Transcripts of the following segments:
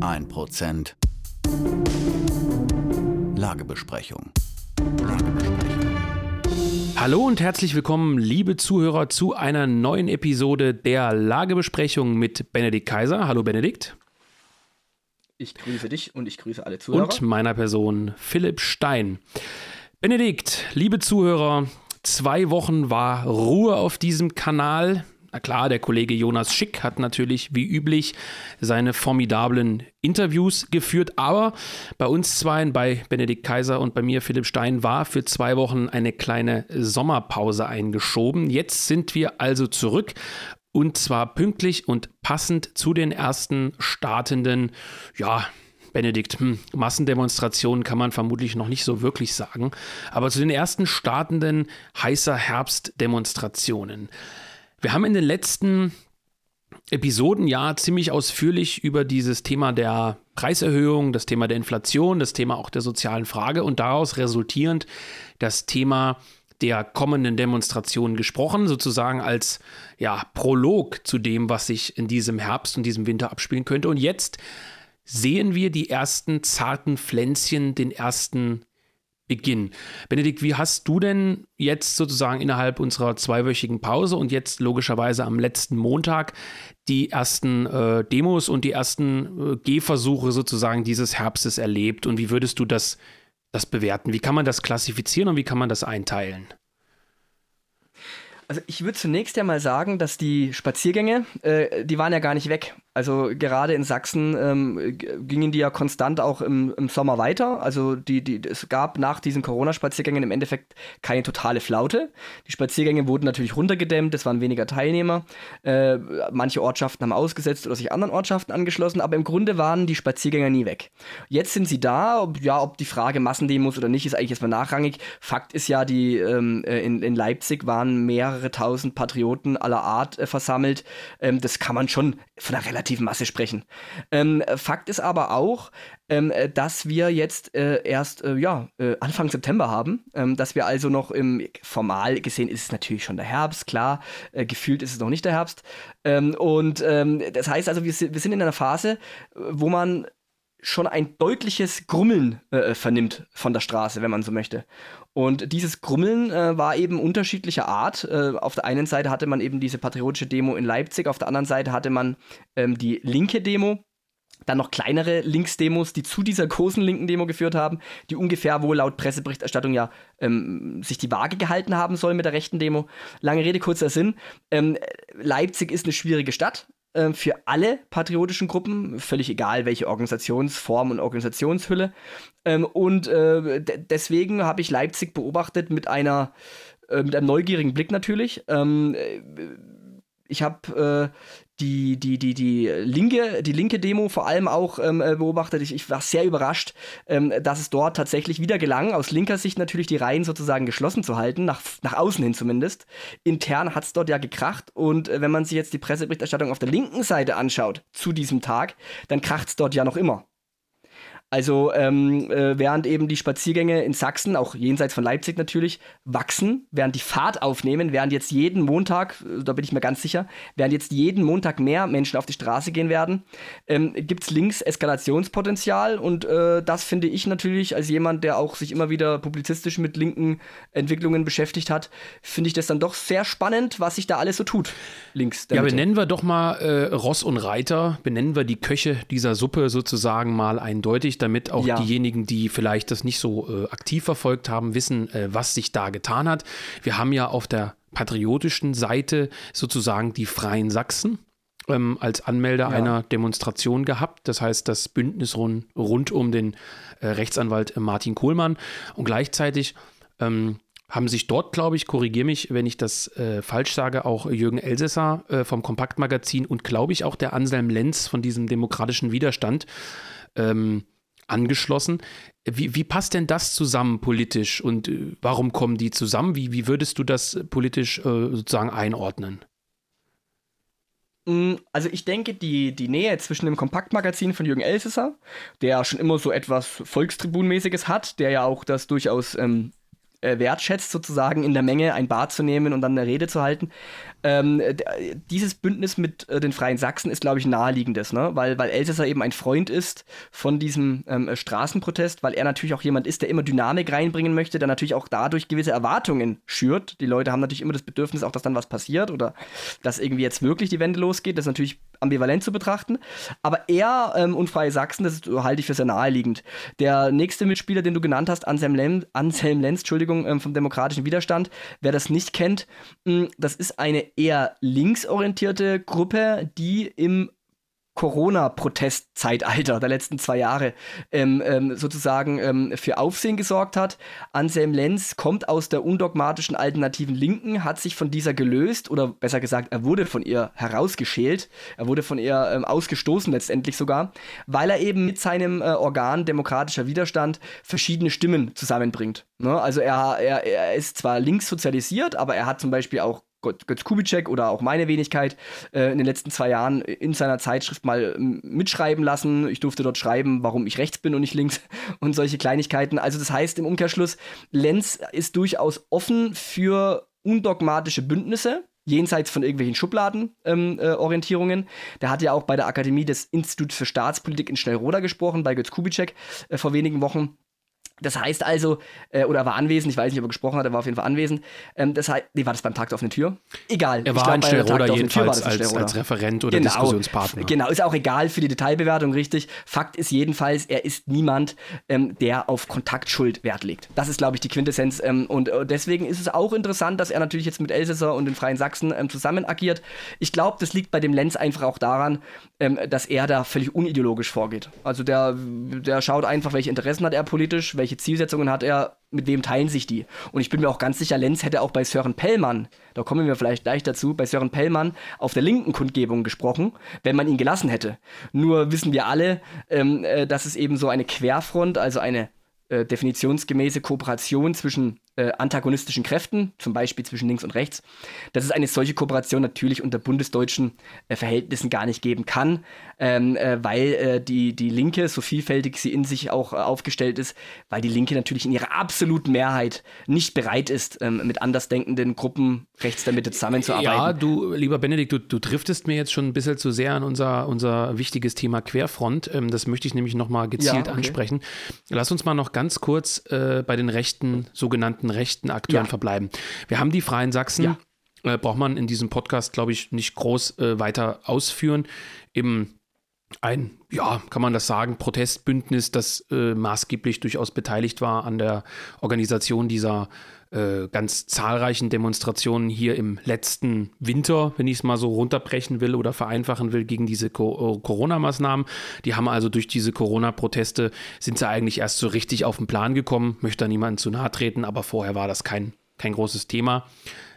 Ein Prozent. Lagebesprechung. Hallo und herzlich willkommen, liebe Zuhörer, zu einer neuen Episode der Lagebesprechung mit Benedikt Kaiser. Hallo Benedikt. Ich grüße dich und ich grüße alle Zuhörer. Und meiner Person Philipp Stein. Benedikt, liebe Zuhörer, zwei Wochen war Ruhe auf diesem Kanal. Na klar, der Kollege Jonas Schick hat natürlich wie üblich seine formidablen Interviews geführt, aber bei uns zweien, bei Benedikt Kaiser und bei mir Philipp Stein, war für zwei Wochen eine kleine Sommerpause eingeschoben. Jetzt sind wir also zurück und zwar pünktlich und passend zu den ersten startenden, ja, Benedikt, hm, Massendemonstrationen kann man vermutlich noch nicht so wirklich sagen, aber zu den ersten startenden heißer Herbstdemonstrationen. Wir haben in den letzten Episoden ja ziemlich ausführlich über dieses Thema der Preiserhöhung, das Thema der Inflation, das Thema auch der sozialen Frage und daraus resultierend das Thema der kommenden Demonstrationen gesprochen, sozusagen als ja, Prolog zu dem, was sich in diesem Herbst und diesem Winter abspielen könnte. Und jetzt sehen wir die ersten zarten Pflänzchen, den ersten Beginn. Benedikt, wie hast du denn jetzt sozusagen innerhalb unserer zweiwöchigen Pause und jetzt logischerweise am letzten Montag die ersten äh, Demos und die ersten äh, Gehversuche sozusagen dieses Herbstes erlebt und wie würdest du das, das bewerten? Wie kann man das klassifizieren und wie kann man das einteilen? Also ich würde zunächst ja mal sagen, dass die Spaziergänge, äh, die waren ja gar nicht weg. Also gerade in Sachsen ähm, gingen die ja konstant auch im, im, Sommer weiter. Also die, die, es gab nach diesen Corona-Spaziergängen im Endeffekt keine totale Flaute. Die Spaziergänge wurden natürlich runtergedämmt, es waren weniger Teilnehmer. Äh, manche Ortschaften haben ausgesetzt oder sich anderen Ortschaften angeschlossen, aber im Grunde waren die Spaziergänger nie weg. Jetzt sind sie da. Ob, ja, ob die Frage Massendemos oder nicht, ist eigentlich erstmal nachrangig. Fakt ist ja, die ähm, äh, in, in Leipzig waren mehrere tausend Patrioten aller Art äh, versammelt. Ähm, das kann man schon von einer relativen Masse sprechen. Ähm, Fakt ist aber auch, ähm, äh, dass wir jetzt äh, erst äh, ja, äh, Anfang September haben, ähm, dass wir also noch im, formal gesehen ist es natürlich schon der Herbst, klar, äh, gefühlt ist es noch nicht der Herbst. Ähm, und ähm, das heißt also, wir, wir sind in einer Phase, wo man schon ein deutliches Grummeln äh, vernimmt von der Straße, wenn man so möchte. Und dieses Grummeln äh, war eben unterschiedlicher Art. Äh, auf der einen Seite hatte man eben diese patriotische Demo in Leipzig, auf der anderen Seite hatte man ähm, die linke Demo. Dann noch kleinere Linksdemos, die zu dieser großen linken Demo geführt haben, die ungefähr wohl laut Presseberichterstattung ja ähm, sich die Waage gehalten haben soll mit der rechten Demo. Lange Rede, kurzer Sinn. Ähm, Leipzig ist eine schwierige Stadt. Ähm, für alle patriotischen Gruppen, völlig egal welche Organisationsform und Organisationshülle. Ähm, und äh, deswegen habe ich Leipzig beobachtet mit einer äh, mit einem neugierigen Blick natürlich. Ähm, äh, ich habe äh, die, die, die, die, linke, die linke Demo vor allem auch ähm, äh, beobachtet. Ich, ich, war sehr überrascht, ähm, dass es dort tatsächlich wieder gelang, aus linker Sicht natürlich die Reihen sozusagen geschlossen zu halten, nach, nach außen hin zumindest. Intern hat es dort ja gekracht und äh, wenn man sich jetzt die Presseberichterstattung auf der linken Seite anschaut zu diesem Tag, dann kracht es dort ja noch immer. Also ähm, äh, während eben die Spaziergänge in Sachsen, auch jenseits von Leipzig natürlich, wachsen, während die Fahrt aufnehmen, während jetzt jeden Montag, äh, da bin ich mir ganz sicher, während jetzt jeden Montag mehr Menschen auf die Straße gehen werden, ähm, gibt es links Eskalationspotenzial und äh, das finde ich natürlich als jemand, der auch sich immer wieder publizistisch mit linken Entwicklungen beschäftigt hat, finde ich das dann doch sehr spannend, was sich da alles so tut. Links. Ja, benennen wir doch mal äh, Ross und Reiter, benennen wir die Köche dieser Suppe sozusagen mal eindeutig damit auch ja. diejenigen, die vielleicht das nicht so äh, aktiv verfolgt haben, wissen, äh, was sich da getan hat. Wir haben ja auf der patriotischen Seite sozusagen die Freien Sachsen ähm, als Anmelder ja. einer Demonstration gehabt. Das heißt, das Bündnis rund, rund um den äh, Rechtsanwalt äh, Martin Kohlmann. Und gleichzeitig ähm, haben sich dort, glaube ich, korrigiere mich, wenn ich das äh, falsch sage, auch Jürgen Elsässer äh, vom Kompaktmagazin und glaube ich auch der Anselm Lenz von diesem demokratischen Widerstand ähm, angeschlossen. Wie, wie passt denn das zusammen politisch und äh, warum kommen die zusammen? Wie, wie würdest du das politisch äh, sozusagen einordnen? Mm, also ich denke, die, die Nähe zwischen dem Kompaktmagazin von Jürgen Elsässer, der schon immer so etwas Volkstribunmäßiges hat, der ja auch das durchaus ähm, äh, wertschätzt, sozusagen in der Menge ein Bad zu nehmen und dann eine Rede zu halten. Ähm, dieses Bündnis mit äh, den Freien Sachsen ist, glaube ich, naheliegendes, ne? weil, weil Elsässer eben ein Freund ist von diesem ähm, Straßenprotest, weil er natürlich auch jemand ist, der immer Dynamik reinbringen möchte, der natürlich auch dadurch gewisse Erwartungen schürt. Die Leute haben natürlich immer das Bedürfnis, auch dass dann was passiert oder dass irgendwie jetzt wirklich die Wende losgeht. Das ist natürlich ambivalent zu betrachten. Aber er ähm, und Freie Sachsen, das halte ich für sehr naheliegend. Der nächste Mitspieler, den du genannt hast, Anselm, Lem, Anselm Lenz, Entschuldigung, ähm, vom Demokratischen Widerstand, wer das nicht kennt, mh, das ist eine eher linksorientierte Gruppe, die im Corona-Protestzeitalter der letzten zwei Jahre ähm, ähm, sozusagen ähm, für Aufsehen gesorgt hat. Anselm Lenz kommt aus der undogmatischen alternativen Linken, hat sich von dieser gelöst oder besser gesagt, er wurde von ihr herausgeschält, er wurde von ihr ähm, ausgestoßen letztendlich sogar, weil er eben mit seinem äh, Organ demokratischer Widerstand verschiedene Stimmen zusammenbringt. Ne? Also er, er, er ist zwar links sozialisiert, aber er hat zum Beispiel auch Götz Kubitschek oder auch meine Wenigkeit äh, in den letzten zwei Jahren in seiner Zeitschrift mal ähm, mitschreiben lassen. Ich durfte dort schreiben, warum ich rechts bin und nicht links und solche Kleinigkeiten. Also das heißt im Umkehrschluss, Lenz ist durchaus offen für undogmatische Bündnisse, jenseits von irgendwelchen Schubladenorientierungen. Ähm, äh, der hat ja auch bei der Akademie des Instituts für Staatspolitik in Schnellroda gesprochen, bei Götz Kubitschek äh, vor wenigen Wochen. Das heißt also, äh, oder war anwesend, ich weiß nicht, ob er gesprochen hat, er war auf jeden Fall anwesend. Ähm, das heißt, nee, war das beim Tag der offenen Tür? Egal. Er war glaub, ein Stellroder jedenfalls als, als Referent oder genau, Diskussionspartner. Genau, ist auch egal für die Detailbewertung, richtig. Fakt ist jedenfalls, er ist niemand, ähm, der auf Kontaktschuld Wert legt. Das ist, glaube ich, die Quintessenz. Ähm, und äh, deswegen ist es auch interessant, dass er natürlich jetzt mit Elsässer und den Freien Sachsen ähm, zusammen agiert. Ich glaube, das liegt bei dem Lenz einfach auch daran, ähm, dass er da völlig unideologisch vorgeht. Also der, der schaut einfach, welche Interessen hat er politisch, welche welche Zielsetzungen hat er, mit wem teilen sich die? Und ich bin mir auch ganz sicher, Lenz hätte auch bei Sören Pellmann, da kommen wir vielleicht gleich dazu, bei Sören Pellmann auf der linken Kundgebung gesprochen, wenn man ihn gelassen hätte. Nur wissen wir alle, ähm, äh, dass es eben so eine Querfront, also eine äh, definitionsgemäße Kooperation zwischen äh, antagonistischen Kräften, zum Beispiel zwischen links und rechts, dass es eine solche Kooperation natürlich unter bundesdeutschen äh, Verhältnissen gar nicht geben kann, ähm, äh, weil äh, die, die Linke, so vielfältig sie in sich auch äh, aufgestellt ist, weil die Linke natürlich in ihrer absoluten Mehrheit nicht bereit ist, ähm, mit andersdenkenden Gruppen rechts der Mitte zusammenzuarbeiten. Ja, du, lieber Benedikt, du, du driftest mir jetzt schon ein bisschen zu sehr an unser, unser wichtiges Thema Querfront. Ähm, das möchte ich nämlich nochmal gezielt ja, okay. ansprechen. Lass uns mal noch ganz kurz äh, bei den rechten sogenannten rechten Akteuren ja. verbleiben. Wir haben die Freien Sachsen. Ja. Äh, braucht man in diesem Podcast, glaube ich, nicht groß äh, weiter ausführen. Eben ein, ja, kann man das sagen, Protestbündnis, das äh, maßgeblich durchaus beteiligt war an der Organisation dieser äh, ganz zahlreichen Demonstrationen hier im letzten Winter, wenn ich es mal so runterbrechen will oder vereinfachen will, gegen diese Co äh, Corona-Maßnahmen. Die haben also durch diese Corona-Proteste, sind sie eigentlich erst so richtig auf den Plan gekommen. Möchte da niemandem zu nahe treten, aber vorher war das kein, kein großes Thema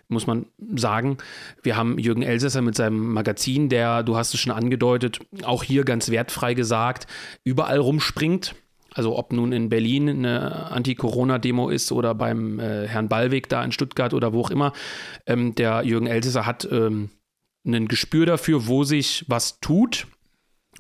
muss man sagen. Wir haben Jürgen Elsässer mit seinem Magazin, der, du hast es schon angedeutet, auch hier ganz wertfrei gesagt, überall rumspringt. Also ob nun in Berlin eine Anti-Corona-Demo ist oder beim äh, Herrn Ballweg da in Stuttgart oder wo auch immer, ähm, der Jürgen Elsässer hat ähm, ein Gespür dafür, wo sich was tut.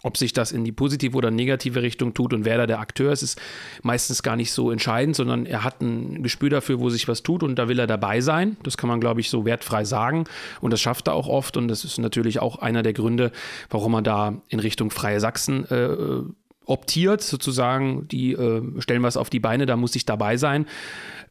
Ob sich das in die positive oder negative Richtung tut und wer da der Akteur ist, ist meistens gar nicht so entscheidend, sondern er hat ein Gespür dafür, wo sich was tut und da will er dabei sein. Das kann man, glaube ich, so wertfrei sagen und das schafft er auch oft und das ist natürlich auch einer der Gründe, warum er da in Richtung Freie Sachsen äh, optiert, sozusagen, die äh, stellen was auf die Beine, da muss ich dabei sein.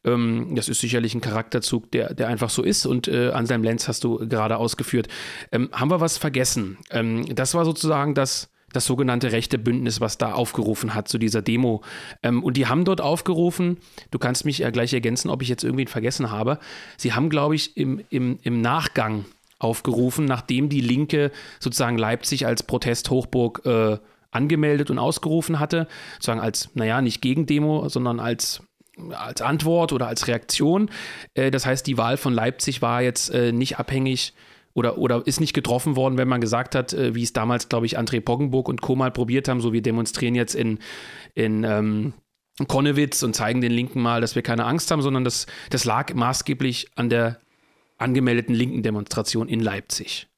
Ähm, das ist sicherlich ein Charakterzug, der, der einfach so ist und äh, Anselm Lenz hast du gerade ausgeführt. Ähm, haben wir was vergessen? Ähm, das war sozusagen das, das sogenannte rechte Bündnis, was da aufgerufen hat zu dieser Demo. Ähm, und die haben dort aufgerufen, du kannst mich ja gleich ergänzen, ob ich jetzt irgendwen vergessen habe. Sie haben, glaube ich, im, im, im Nachgang aufgerufen, nachdem die Linke sozusagen Leipzig als Protesthochburg äh, angemeldet und ausgerufen hatte, sozusagen als, naja, nicht Gegendemo, sondern als als Antwort oder als Reaktion. Äh, das heißt, die Wahl von Leipzig war jetzt äh, nicht abhängig oder, oder ist nicht getroffen worden, wenn man gesagt hat, äh, wie es damals, glaube ich, André Poggenburg und Co. mal probiert haben, so wir demonstrieren jetzt in, in ähm, Konnewitz und zeigen den Linken mal, dass wir keine Angst haben, sondern das, das lag maßgeblich an der angemeldeten linken Demonstration in Leipzig.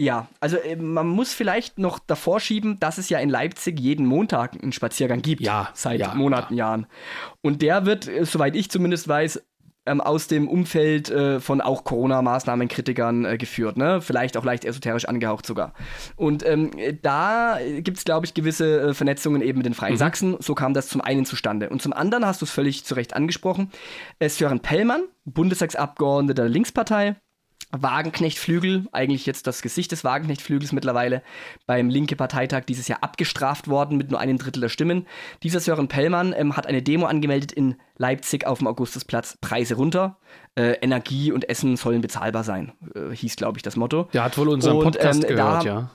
Ja, also äh, man muss vielleicht noch davor schieben, dass es ja in Leipzig jeden Montag einen Spaziergang gibt. Ja. Seit ja, Monaten, ja. Jahren. Und der wird, äh, soweit ich zumindest weiß, ähm, aus dem Umfeld äh, von auch Corona-Maßnahmenkritikern geführt, ne? Vielleicht auch leicht esoterisch angehaucht sogar. Und ähm, da gibt es, glaube ich, gewisse Vernetzungen eben mit den Freien mhm. Sachsen. So kam das zum einen zustande. Und zum anderen hast du es völlig zu Recht angesprochen. Sören Pellmann, Bundestagsabgeordneter der Linkspartei, Wagenknechtflügel, eigentlich jetzt das Gesicht des Wagenknechtflügels mittlerweile, beim linke Parteitag dieses Jahr abgestraft worden mit nur einem Drittel der Stimmen. Dieser Sören Pellmann ähm, hat eine Demo angemeldet in Leipzig auf dem Augustusplatz. Preise runter, äh, Energie und Essen sollen bezahlbar sein, äh, hieß, glaube ich, das Motto. Der hat wohl unseren und, Podcast ähm, gehört, ja.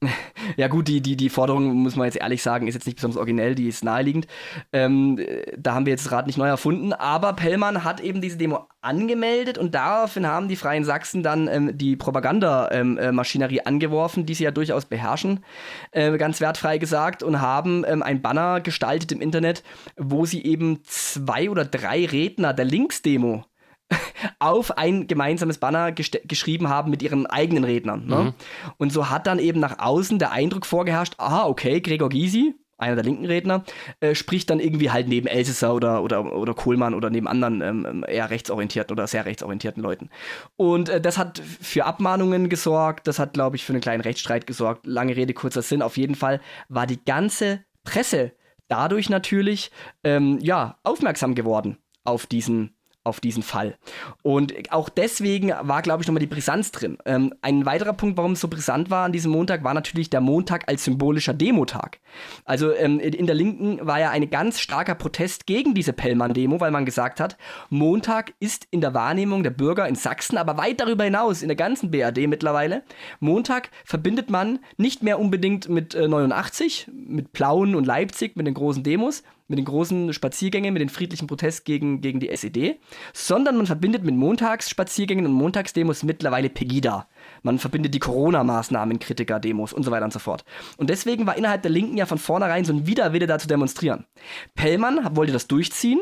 Ja gut, die, die, die Forderung, muss man jetzt ehrlich sagen, ist jetzt nicht besonders originell, die ist naheliegend. Ähm, da haben wir jetzt das Rad nicht neu erfunden, aber Pellmann hat eben diese Demo angemeldet und daraufhin haben die Freien Sachsen dann ähm, die Propagandamaschinerie ähm, äh, angeworfen, die sie ja durchaus beherrschen, äh, ganz wertfrei gesagt, und haben ähm, ein Banner gestaltet im Internet, wo sie eben zwei oder drei Redner der Linksdemo auf ein gemeinsames Banner geschrieben haben mit ihren eigenen Rednern. Ne? Mhm. Und so hat dann eben nach außen der Eindruck vorgeherrscht, aha, okay, Gregor Gysi, einer der linken Redner, äh, spricht dann irgendwie halt neben Elsässer oder, oder, oder Kohlmann oder neben anderen ähm, eher rechtsorientierten oder sehr rechtsorientierten Leuten. Und äh, das hat für Abmahnungen gesorgt, das hat, glaube ich, für einen kleinen Rechtsstreit gesorgt. Lange Rede, kurzer Sinn. Auf jeden Fall war die ganze Presse dadurch natürlich ähm, ja, aufmerksam geworden auf diesen auf diesen Fall. Und auch deswegen war, glaube ich, nochmal die Brisanz drin. Ähm, ein weiterer Punkt, warum es so brisant war an diesem Montag, war natürlich der Montag als symbolischer Demotag. Also ähm, in der Linken war ja ein ganz starker Protest gegen diese Pellmann-Demo, weil man gesagt hat, Montag ist in der Wahrnehmung der Bürger in Sachsen, aber weit darüber hinaus, in der ganzen BRD mittlerweile, Montag verbindet man nicht mehr unbedingt mit äh, 89, mit Plauen und Leipzig, mit den großen Demos, mit den großen Spaziergängen, mit den friedlichen Protesten gegen, gegen die SED, sondern man verbindet mit Montagsspaziergängen und Montagsdemos mittlerweile Pegida. Man verbindet die Corona-Maßnahmen, Kritiker-Demos und so weiter und so fort. Und deswegen war innerhalb der Linken ja von vornherein so ein Widerwille da zu demonstrieren. Pellmann wollte das durchziehen,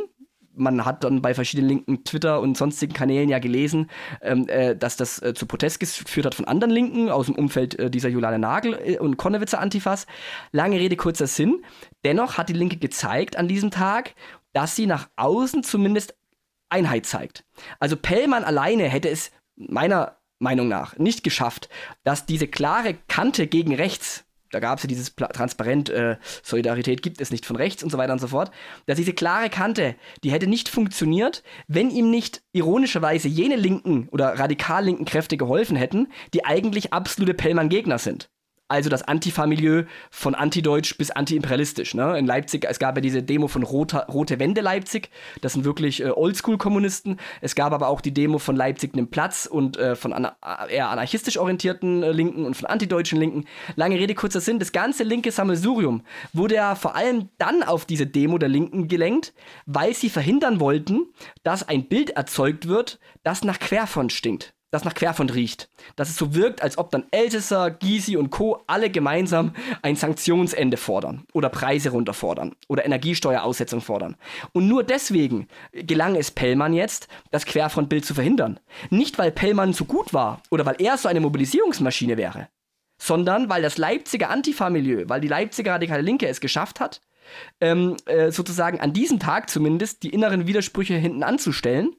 man hat dann bei verschiedenen linken Twitter und sonstigen Kanälen ja gelesen, ähm, äh, dass das äh, zu Protest geführt hat von anderen Linken aus dem Umfeld äh, dieser Juliane Nagel äh, und Konnewitzer Antifas. Lange Rede, kurzer Sinn. Dennoch hat die Linke gezeigt an diesem Tag, dass sie nach außen zumindest Einheit zeigt. Also Pellmann alleine hätte es meiner Meinung nach nicht geschafft, dass diese klare Kante gegen rechts da gab es ja dieses Transparent, äh, Solidarität gibt es nicht von rechts und so weiter und so fort, dass diese klare Kante, die hätte nicht funktioniert, wenn ihm nicht ironischerweise jene linken oder radikal linken Kräfte geholfen hätten, die eigentlich absolute Pellmann-Gegner sind also das Antifa-Milieu von antideutsch bis antiimperialistisch. Ne? In Leipzig, es gab ja diese Demo von Rote, Rote Wende Leipzig, das sind wirklich äh, Oldschool-Kommunisten. Es gab aber auch die Demo von Leipzig nem Platz und äh, von ana eher anarchistisch orientierten äh, Linken und von antideutschen Linken. Lange Rede, kurzer Sinn, das ganze linke Sammelsurium wurde ja vor allem dann auf diese Demo der Linken gelenkt, weil sie verhindern wollten, dass ein Bild erzeugt wird, das nach Querfront stinkt das nach Querfront riecht. Dass es so wirkt, als ob dann Elsässer, Gysi und Co. alle gemeinsam ein Sanktionsende fordern oder Preise runterfordern oder Energiesteueraussetzung fordern. Und nur deswegen gelang es Pellmann jetzt, das Querfrontbild zu verhindern. Nicht, weil Pellmann so gut war oder weil er so eine Mobilisierungsmaschine wäre, sondern weil das Leipziger Antifa-Milieu, weil die Leipziger radikale Linke es geschafft hat, ähm, äh, sozusagen an diesem Tag zumindest die inneren Widersprüche hinten anzustellen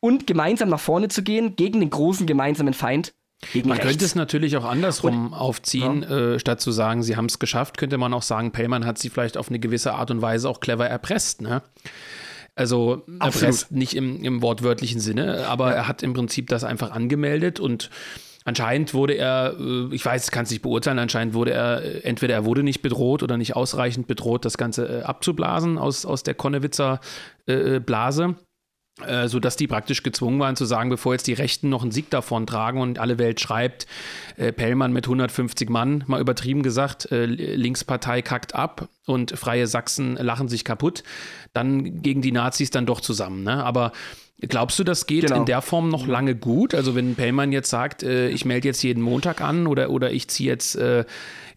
und gemeinsam nach vorne zu gehen gegen den großen gemeinsamen Feind. Man rechts. könnte es natürlich auch andersrum und, aufziehen, ja. äh, statt zu sagen, sie haben es geschafft, könnte man auch sagen, Pellmann hat sie vielleicht auf eine gewisse Art und Weise auch clever erpresst. Ne? Also erpresst nicht im, im wortwörtlichen Sinne, aber ja. er hat im Prinzip das einfach angemeldet und Anscheinend wurde er, äh, ich weiß, kann es nicht beurteilen, anscheinend wurde er, äh, entweder er wurde nicht bedroht oder nicht ausreichend bedroht, das Ganze äh, abzublasen aus, aus der Konnewitzer Blase. Äh, sodass die praktisch gezwungen waren zu sagen, bevor jetzt die Rechten noch einen Sieg davon tragen und alle Welt schreibt, äh, Pellmann mit 150 Mann, mal übertrieben gesagt, äh, Linkspartei kackt ab und Freie Sachsen lachen sich kaputt, dann gegen die Nazis dann doch zusammen. Ne? Aber Glaubst du, das geht genau. in der Form noch lange gut? Also wenn Pellmann jetzt sagt, äh, ich melde jetzt jeden Montag an oder, oder ich ziehe jetzt äh,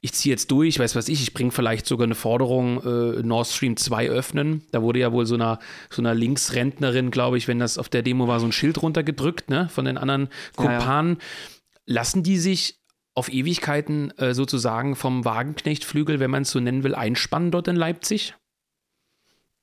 ich ziehe jetzt durch, weiß was ich, ich bringe vielleicht sogar eine Forderung, äh, Nord Stream 2 öffnen. Da wurde ja wohl so einer, so einer Linksrentnerin, glaube ich, wenn das auf der Demo war, so ein Schild runtergedrückt, ne, von den anderen Kumpanen. Ja, ja. Lassen die sich auf Ewigkeiten äh, sozusagen vom Wagenknechtflügel, wenn man es so nennen will, einspannen dort in Leipzig?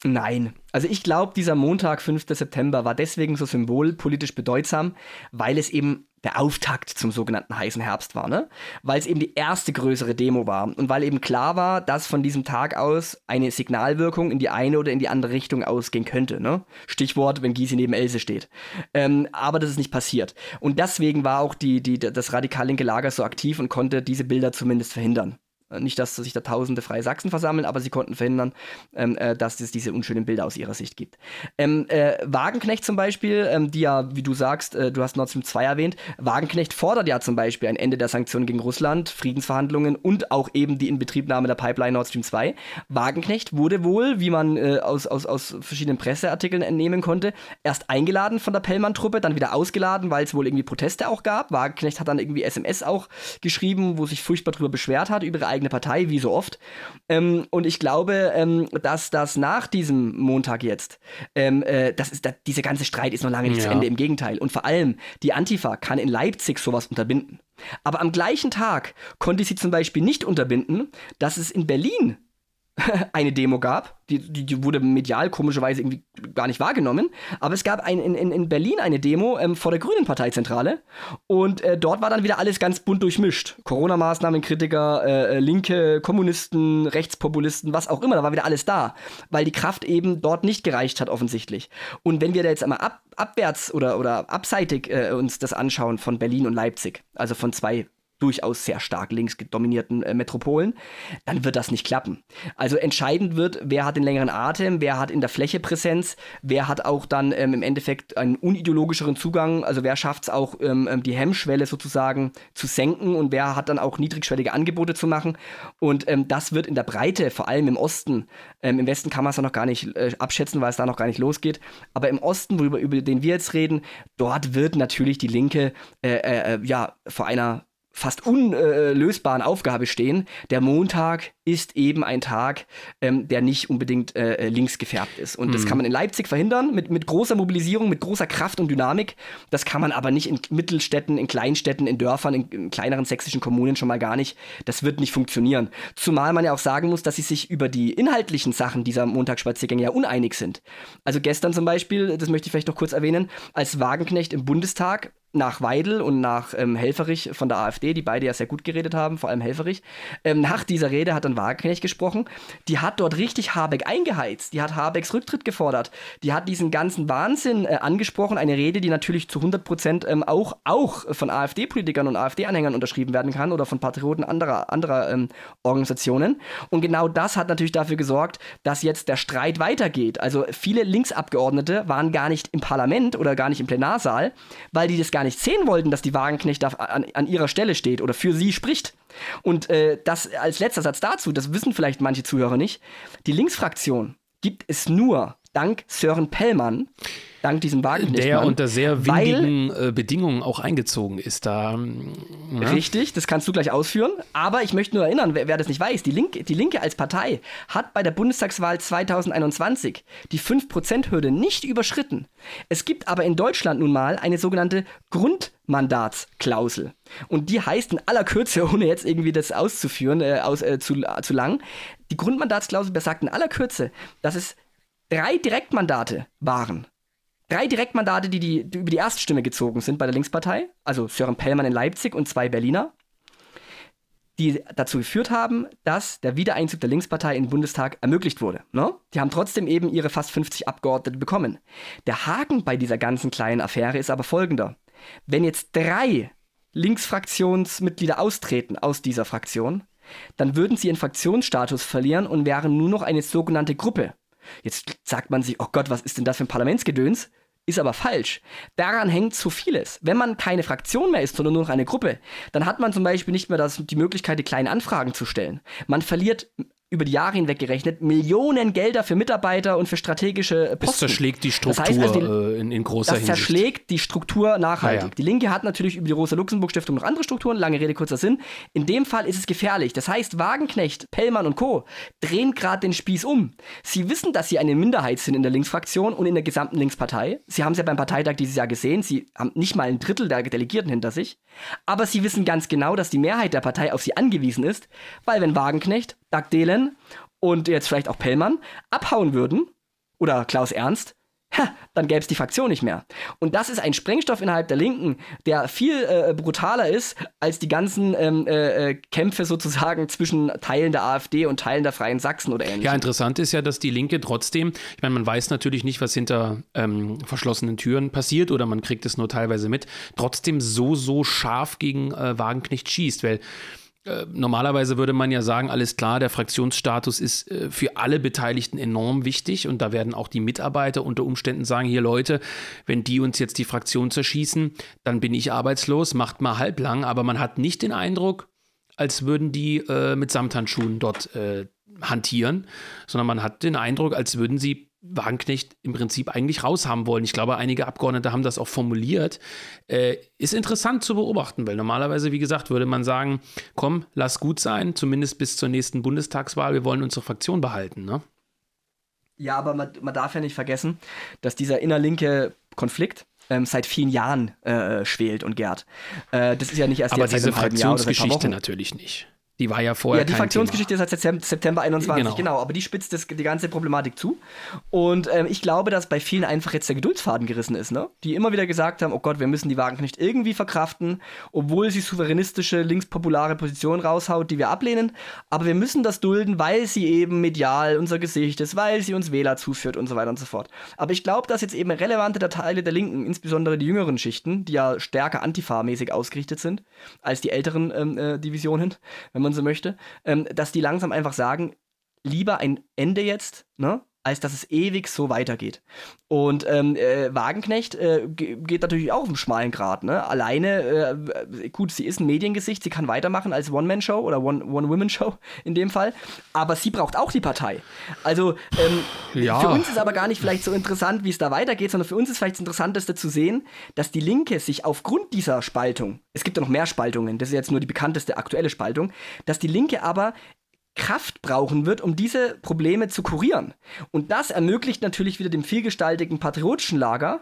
Nein. Also ich glaube, dieser Montag, 5. September, war deswegen so symbolpolitisch bedeutsam, weil es eben der Auftakt zum sogenannten heißen Herbst war, ne? Weil es eben die erste größere Demo war und weil eben klar war, dass von diesem Tag aus eine Signalwirkung in die eine oder in die andere Richtung ausgehen könnte, ne? Stichwort, wenn Gysi neben Else steht. Ähm, aber das ist nicht passiert. Und deswegen war auch die, die, das radikal linke Lager so aktiv und konnte diese Bilder zumindest verhindern. Nicht, dass sich da tausende freie Sachsen versammeln, aber sie konnten verhindern, ähm, äh, dass es diese unschönen Bilder aus ihrer Sicht gibt. Ähm, äh, Wagenknecht zum Beispiel, ähm, die ja, wie du sagst, äh, du hast Nord Stream 2 erwähnt, Wagenknecht fordert ja zum Beispiel ein Ende der Sanktionen gegen Russland, Friedensverhandlungen und auch eben die Inbetriebnahme der Pipeline Nord Stream 2. Wagenknecht wurde wohl, wie man äh, aus, aus, aus verschiedenen Presseartikeln entnehmen konnte, erst eingeladen von der Pellmann-Truppe, dann wieder ausgeladen, weil es wohl irgendwie Proteste auch gab. Wagenknecht hat dann irgendwie SMS auch geschrieben, wo sich furchtbar drüber beschwert hat, über ihre eigene Partei, wie so oft. Ähm, und ich glaube, ähm, dass das nach diesem Montag jetzt, ähm, äh, das ist, da, dieser ganze Streit ist noch lange nicht ja. zu Ende, im Gegenteil. Und vor allem, die Antifa kann in Leipzig sowas unterbinden. Aber am gleichen Tag konnte sie zum Beispiel nicht unterbinden, dass es in Berlin eine Demo gab. Die, die, die, wurde medial komischerweise irgendwie gar nicht wahrgenommen. Aber es gab ein, in, in Berlin eine Demo ähm, vor der Grünen Parteizentrale. Und äh, dort war dann wieder alles ganz bunt durchmischt. Corona-Maßnahmen, Kritiker, äh, äh, Linke, Kommunisten, Rechtspopulisten, was auch immer. Da war wieder alles da. Weil die Kraft eben dort nicht gereicht hat, offensichtlich. Und wenn wir da jetzt einmal ab, abwärts oder, oder abseitig äh, uns das anschauen von Berlin und Leipzig, also von zwei durchaus sehr stark links dominierten äh, Metropolen, dann wird das nicht klappen. Also entscheidend wird, wer hat den längeren Atem, wer hat in der Fläche Präsenz, wer hat auch dann ähm, im Endeffekt einen unideologischeren Zugang, also wer schafft es auch, ähm, ähm, die Hemmschwelle sozusagen zu senken und wer hat dann auch niedrigschwellige Angebote zu machen. Und ähm, das wird in der Breite, vor allem im Osten, ähm, im Westen kann man es noch gar nicht äh, abschätzen, weil es da noch gar nicht losgeht, aber im Osten, worüber, über den wir jetzt reden, dort wird natürlich die Linke äh, äh, äh ja vor einer fast unlösbaren Aufgabe stehen. Der Montag ist eben ein Tag, ähm, der nicht unbedingt äh, links gefärbt ist. Und mhm. das kann man in Leipzig verhindern mit, mit großer Mobilisierung, mit großer Kraft und Dynamik. Das kann man aber nicht in Mittelstädten, in Kleinstädten, in Dörfern, in, in kleineren sächsischen Kommunen schon mal gar nicht. Das wird nicht funktionieren. Zumal man ja auch sagen muss, dass sie sich über die inhaltlichen Sachen dieser Montagsspaziergänge ja uneinig sind. Also gestern zum Beispiel, das möchte ich vielleicht noch kurz erwähnen, als Wagenknecht im Bundestag nach Weidel und nach ähm, Helferich von der AfD, die beide ja sehr gut geredet haben, vor allem Helferich. Ähm, nach dieser Rede hat dann Wagenknecht gesprochen. Die hat dort richtig Habeck eingeheizt. Die hat Habecks Rücktritt gefordert. Die hat diesen ganzen Wahnsinn äh, angesprochen. Eine Rede, die natürlich zu 100 Prozent ähm, auch, auch von AfD-Politikern und AfD-Anhängern unterschrieben werden kann oder von Patrioten anderer, anderer ähm, Organisationen. Und genau das hat natürlich dafür gesorgt, dass jetzt der Streit weitergeht. Also viele Linksabgeordnete waren gar nicht im Parlament oder gar nicht im Plenarsaal, weil die das gar nicht sehen wollten, dass die Wagenknecht an, an ihrer Stelle steht oder für sie spricht. Und äh, das als letzter Satz dazu, das wissen vielleicht manche Zuhörer nicht, die Linksfraktion gibt es nur dank Sören Pellmann, dank diesem Wagenknecht. Der unter sehr windigen weil, äh, Bedingungen auch eingezogen ist. Da, ja. Ne? Richtig, das kannst du gleich ausführen. Aber ich möchte nur erinnern, wer, wer das nicht weiß, die Linke, die Linke als Partei hat bei der Bundestagswahl 2021 die 5%-Hürde nicht überschritten. Es gibt aber in Deutschland nun mal eine sogenannte Grundmandatsklausel. Und die heißt in aller Kürze, ohne jetzt irgendwie das auszuführen, äh, aus, äh, zu, äh, zu lang, die Grundmandatsklausel besagt in aller Kürze, dass es drei Direktmandate waren drei Direktmandate, die, die, die über die Erststimme gezogen sind bei der Linkspartei, also Sören Pellmann in Leipzig und zwei Berliner, die dazu geführt haben, dass der Wiedereinzug der Linkspartei in den Bundestag ermöglicht wurde. Ne? Die haben trotzdem eben ihre fast 50 Abgeordnete bekommen. Der Haken bei dieser ganzen kleinen Affäre ist aber folgender. Wenn jetzt drei Linksfraktionsmitglieder austreten aus dieser Fraktion, dann würden sie ihren Fraktionsstatus verlieren und wären nur noch eine sogenannte Gruppe. Jetzt sagt man sich, oh Gott, was ist denn das für ein Parlamentsgedöns? Ist aber falsch. Daran hängt zu vieles. Wenn man keine Fraktion mehr ist, sondern nur noch eine Gruppe, dann hat man zum Beispiel nicht mehr das, die Möglichkeit, die kleinen Anfragen zu stellen. Man verliert über die Jahre hinweg gerechnet Millionen Gelder für Mitarbeiter und für strategische Posten. Das zerschlägt die Struktur das heißt also die, äh, in, in, großer Das zerschlägt die Struktur nachhaltig. Ja, ja. Die Linke hat natürlich über die Rosa-Luxemburg-Stiftung noch andere Strukturen, lange Rede, kurzer Sinn. In dem Fall ist es gefährlich. Das heißt, Wagenknecht, Pellmann und Co. drehen gerade den Spieß um. Sie wissen, dass sie eine Minderheit sind in der Linksfraktion und in der gesamten Linkspartei. Sie haben es ja beim Parteitag dieses Jahr gesehen. Sie haben nicht mal ein Drittel der Delegierten hinter sich. Aber sie wissen ganz genau, dass die Mehrheit der Partei auf sie angewiesen ist, weil wenn Wagenknecht Dagdelen und jetzt vielleicht auch Pellmann abhauen würden, oder Klaus Ernst, ha, dann gäbe es die Fraktion nicht mehr. Und das ist ein Sprengstoff innerhalb der Linken, der viel äh, brutaler ist als die ganzen ähm, äh, äh, Kämpfe sozusagen zwischen Teilen der AfD und Teilen der Freien Sachsen oder ähnlichem. Ja, interessant ist ja, dass die Linke trotzdem, ich meine, man weiß natürlich nicht, was hinter ähm, verschlossenen Türen passiert oder man kriegt es nur teilweise mit, trotzdem so, so scharf gegen äh, Wagenknecht schießt, weil normalerweise würde man ja sagen, alles klar, der Fraktionsstatus ist äh, für alle Beteiligten enorm wichtig und da werden auch die Mitarbeiter unter Umständen sagen, hier Leute, wenn die uns jetzt die Fraktion zerschießen, dann bin ich arbeitslos, macht mal halblang, aber man hat nicht den Eindruck, als würden die äh, mit Samthandschuhen dort äh, hantieren, sondern man hat den Eindruck, als würden sie Wagenknecht im Prinzip eigentlich raushaben wollen. Ich glaube, einige Abgeordnete haben das auch formuliert. Äh, ist interessant zu beobachten, weil normalerweise, wie gesagt, würde man sagen, komm, lass gut sein, zumindest bis zur nächsten Bundestagswahl, wir wollen unsere Fraktion behalten. Ne? Ja, aber man, man darf ja nicht vergessen, dass dieser innerlinke Konflikt ähm, seit vielen Jahren äh, schwelt und gärt. Äh, das ist ja nicht erst aber jetzt diese Fraktionsgeschichte natürlich nicht. Die war ja vorher Ja, die Fraktionsgeschichte ist seit Septem- September 21, Genau. genau. aber die spitzt das, die ganze Problematik zu. Und ähm, ich glaube, dass bei vielen einfach jetzt der Geduldsfaden gerissen ist, ne? Die immer wieder gesagt haben, oh Gott, wir müssen die Wagenknecht irgendwie verkraften, obwohl sie souveränistische, linkspopulare Positionen raushaut, die wir ablehnen. Aber wir müssen das dulden, weil sie eben medial unser Gesicht ist, weil sie uns Wähler zuführt und so weiter und so fort. Aber ich glaube, dass jetzt eben relevante Teile der Linken, insbesondere die jüngeren Schichten, die ja stärker antifa-mäßig ausgerichtet sind als die älteren ähm, äh, Divisionen, wenn man so möchte, ähm, dass die langsam einfach sagen, lieber ein Ende jetzt, ne? Als dass es ewig so weitergeht. Und ähm, äh, Wagenknecht äh, ge- geht natürlich auch auf dem schmalen Grad. Ne? Alleine, äh, gut, sie ist ein Mediengesicht, sie kann weitermachen als One-Man-Show oder One- One-Women-Show in dem Fall, aber sie braucht auch die Partei. Also ähm, Ja. für uns ist aber gar nicht vielleicht so interessant, wie es da weitergeht, sondern für uns ist vielleicht das Interessanteste zu sehen, dass die Linke sich aufgrund dieser Spaltung, es gibt ja noch mehr Spaltungen, das ist jetzt nur die bekannteste aktuelle Spaltung, dass die Linke aber Kraft brauchen wird, um diese Probleme zu kurieren. Und das ermöglicht natürlich wieder dem vielgestaltigen patriotischen Lager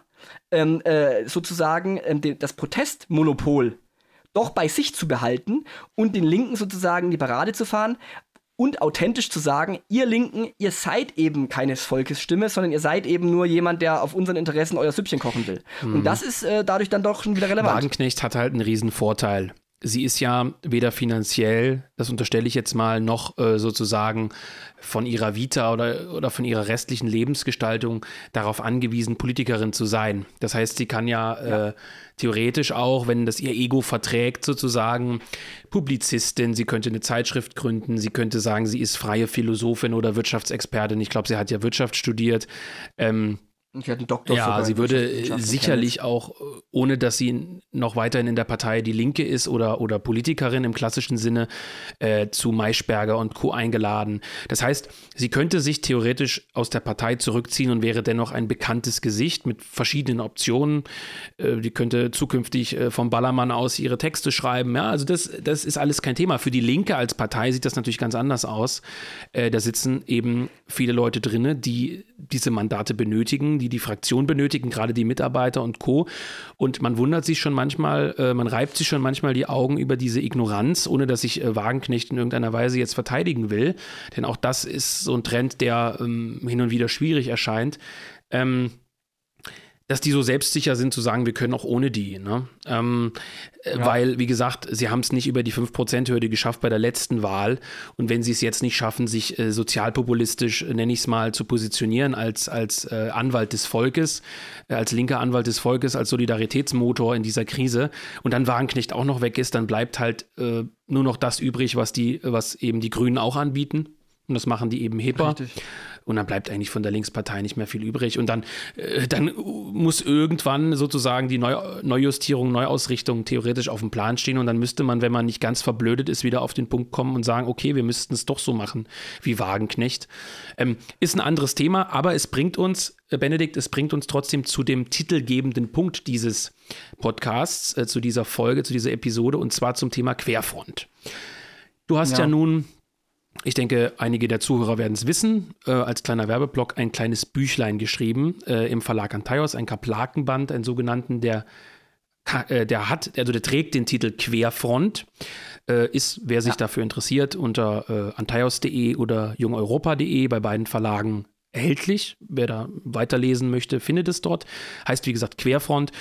ähm, äh, sozusagen ähm, de- das Protestmonopol doch bei sich zu behalten und den Linken sozusagen die Parade zu fahren und authentisch zu sagen, ihr Linken, ihr seid eben keines Volkes Stimme, sondern ihr seid eben nur jemand, der auf unseren Interessen euer Süppchen kochen will. Und das ist äh, dadurch dann doch schon wieder relevant. Wagenknecht hat halt einen riesen Vorteil. Sie ist ja weder finanziell, das unterstelle ich jetzt mal, noch äh, sozusagen von ihrer Vita oder, oder von ihrer restlichen Lebensgestaltung darauf angewiesen, Politikerin zu sein. Das heißt, sie kann ja, Äh, theoretisch auch, wenn das ihr Ego verträgt, sozusagen Publizistin, sie könnte eine Zeitschrift gründen, sie könnte sagen, sie ist freie Philosophin oder Wirtschaftsexpertin. Ich glaube, sie hat ja Wirtschaft studiert. Ähm, Ich hatte einen Doktor ja, sie würde äh, sicherlich auch, äh, ohne dass sie noch weiterhin in der Partei Die Linke ist oder, oder Politikerin im klassischen Sinne, äh, zu Maischberger und Co. eingeladen. Das heißt, sie könnte sich theoretisch aus der Partei zurückziehen und wäre dennoch ein bekanntes Gesicht mit verschiedenen Optionen. Äh, die könnte zukünftig äh, vom Ballermann aus ihre Texte schreiben. Ja, also das, das ist alles kein Thema. Für die Linke als Partei sieht das natürlich ganz anders aus. Äh, da sitzen eben viele Leute drinne, die diese Mandate benötigen, die die Fraktion benötigen, gerade die Mitarbeiter und Co. Und man wundert sich schon manchmal, äh, man reibt sich schon manchmal die Augen über diese Ignoranz, ohne dass ich äh, Wagenknecht in irgendeiner Weise jetzt verteidigen will. Denn auch das ist so ein Trend, der ähm, hin und wieder schwierig erscheint. Ähm, dass die so selbstsicher sind, zu sagen, wir können auch ohne die. Ne? Ähm, äh, Weil, wie gesagt, sie haben es nicht über die 5%-Hürde geschafft bei der letzten Wahl. Und wenn sie es jetzt nicht schaffen, sich äh, sozialpopulistisch, äh, nenne ich es mal, zu positionieren als, als äh, Anwalt des Volkes, äh, als linker Anwalt des Volkes, als Solidaritätsmotor in dieser Krise und dann Wagenknecht auch noch weg ist, dann bleibt halt äh, nur noch das übrig, was, die, was eben die Grünen auch anbieten. Und das machen die eben hipper. Richtig. Und dann bleibt eigentlich von der Linkspartei nicht mehr viel übrig. Und dann, äh, dann muss irgendwann sozusagen die Neu Neujustierung, Neuausrichtung theoretisch auf dem Plan stehen. Und dann müsste man, wenn man nicht ganz verblödet ist, wieder auf den Punkt kommen und sagen, okay, wir müssten es doch so machen wie Wagenknecht. Ähm, ist ein anderes Thema, aber es bringt uns, äh, Benedikt, es bringt uns trotzdem zu dem titelgebenden Punkt dieses Podcasts, äh, zu dieser Folge, zu dieser Episode, und zwar zum Thema Querfront. Du hast ja, Ja. nun ich denke, einige der Zuhörer werden es wissen, äh, als kleiner Werbeblock ein kleines Büchlein geschrieben äh, im Verlag Antaios, ein Kaplakenband, einen sogenannten, der, äh, der hat, also der trägt den Titel Querfront. Äh, ist, wer sich dafür interessiert, unter äh, antaios.de oder jungeuropa.de bei beiden Verlagen erhältlich. Wer da weiterlesen möchte, findet es dort. Heißt, wie gesagt, Querfront.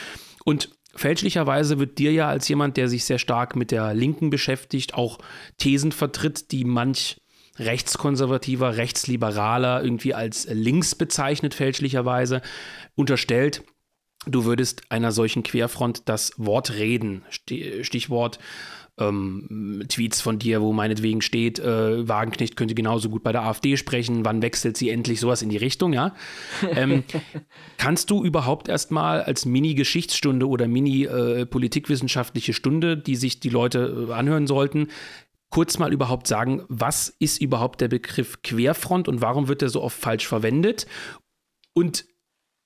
Und fälschlicherweise wird dir ja als jemand, der sich sehr stark mit der Linken beschäftigt, auch Thesen vertritt, die manch rechtskonservativer, rechtsliberaler irgendwie als links bezeichnet, fälschlicherweise, unterstellt, du würdest einer solchen Querfront das Wort reden. Stichwort ähm, Tweets von dir, wo meinetwegen steht, äh, Wagenknecht könnte genauso gut bei der AfD sprechen, wann wechselt sie endlich, sowas in die Richtung, ja. Ähm, kannst du überhaupt erstmal als Mini-Geschichtsstunde oder Mini-politikwissenschaftliche äh, Stunde, die sich die Leute äh, anhören sollten, kurz mal überhaupt sagen, was ist überhaupt der Begriff Querfront und warum wird er so oft falsch verwendet? Und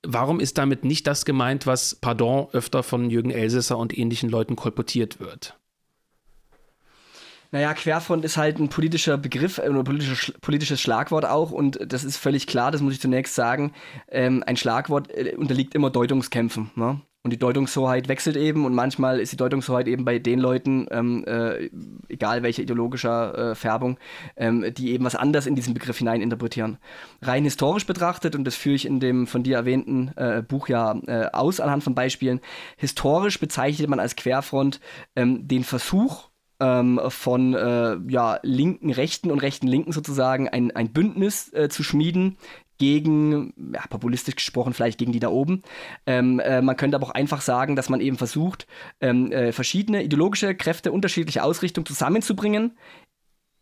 warum ist damit nicht das gemeint, was, pardon, öfter von Jürgen Elsässer und ähnlichen Leuten kolportiert wird? Naja, Querfront ist halt ein politischer Begriff, äh, ein politisches, politisches Schlagwort auch und das ist völlig klar, das muss ich zunächst sagen. Ähm, ein Schlagwort äh, unterliegt immer Deutungskämpfen. Ne? Und die Deutungshoheit wechselt eben und manchmal ist die Deutungshoheit eben bei den Leuten, ähm, äh, egal welche ideologischer äh, Färbung, ähm, die eben was anderes in diesen Begriff hineininterpretieren. Rein historisch betrachtet, und das führe ich in dem von dir erwähnten äh, Buch ja äh, aus anhand von Beispielen, historisch bezeichnet man als Querfront ähm, den Versuch, ähm, von äh, ja, linken Rechten und rechten Linken sozusagen ein, ein Bündnis äh, zu schmieden gegen, ja, populistisch gesprochen, vielleicht gegen die da oben. Ähm, äh, man könnte aber auch einfach sagen, dass man eben versucht, ähm, äh, verschiedene ideologische Kräfte unterschiedlicher Ausrichtung zusammenzubringen,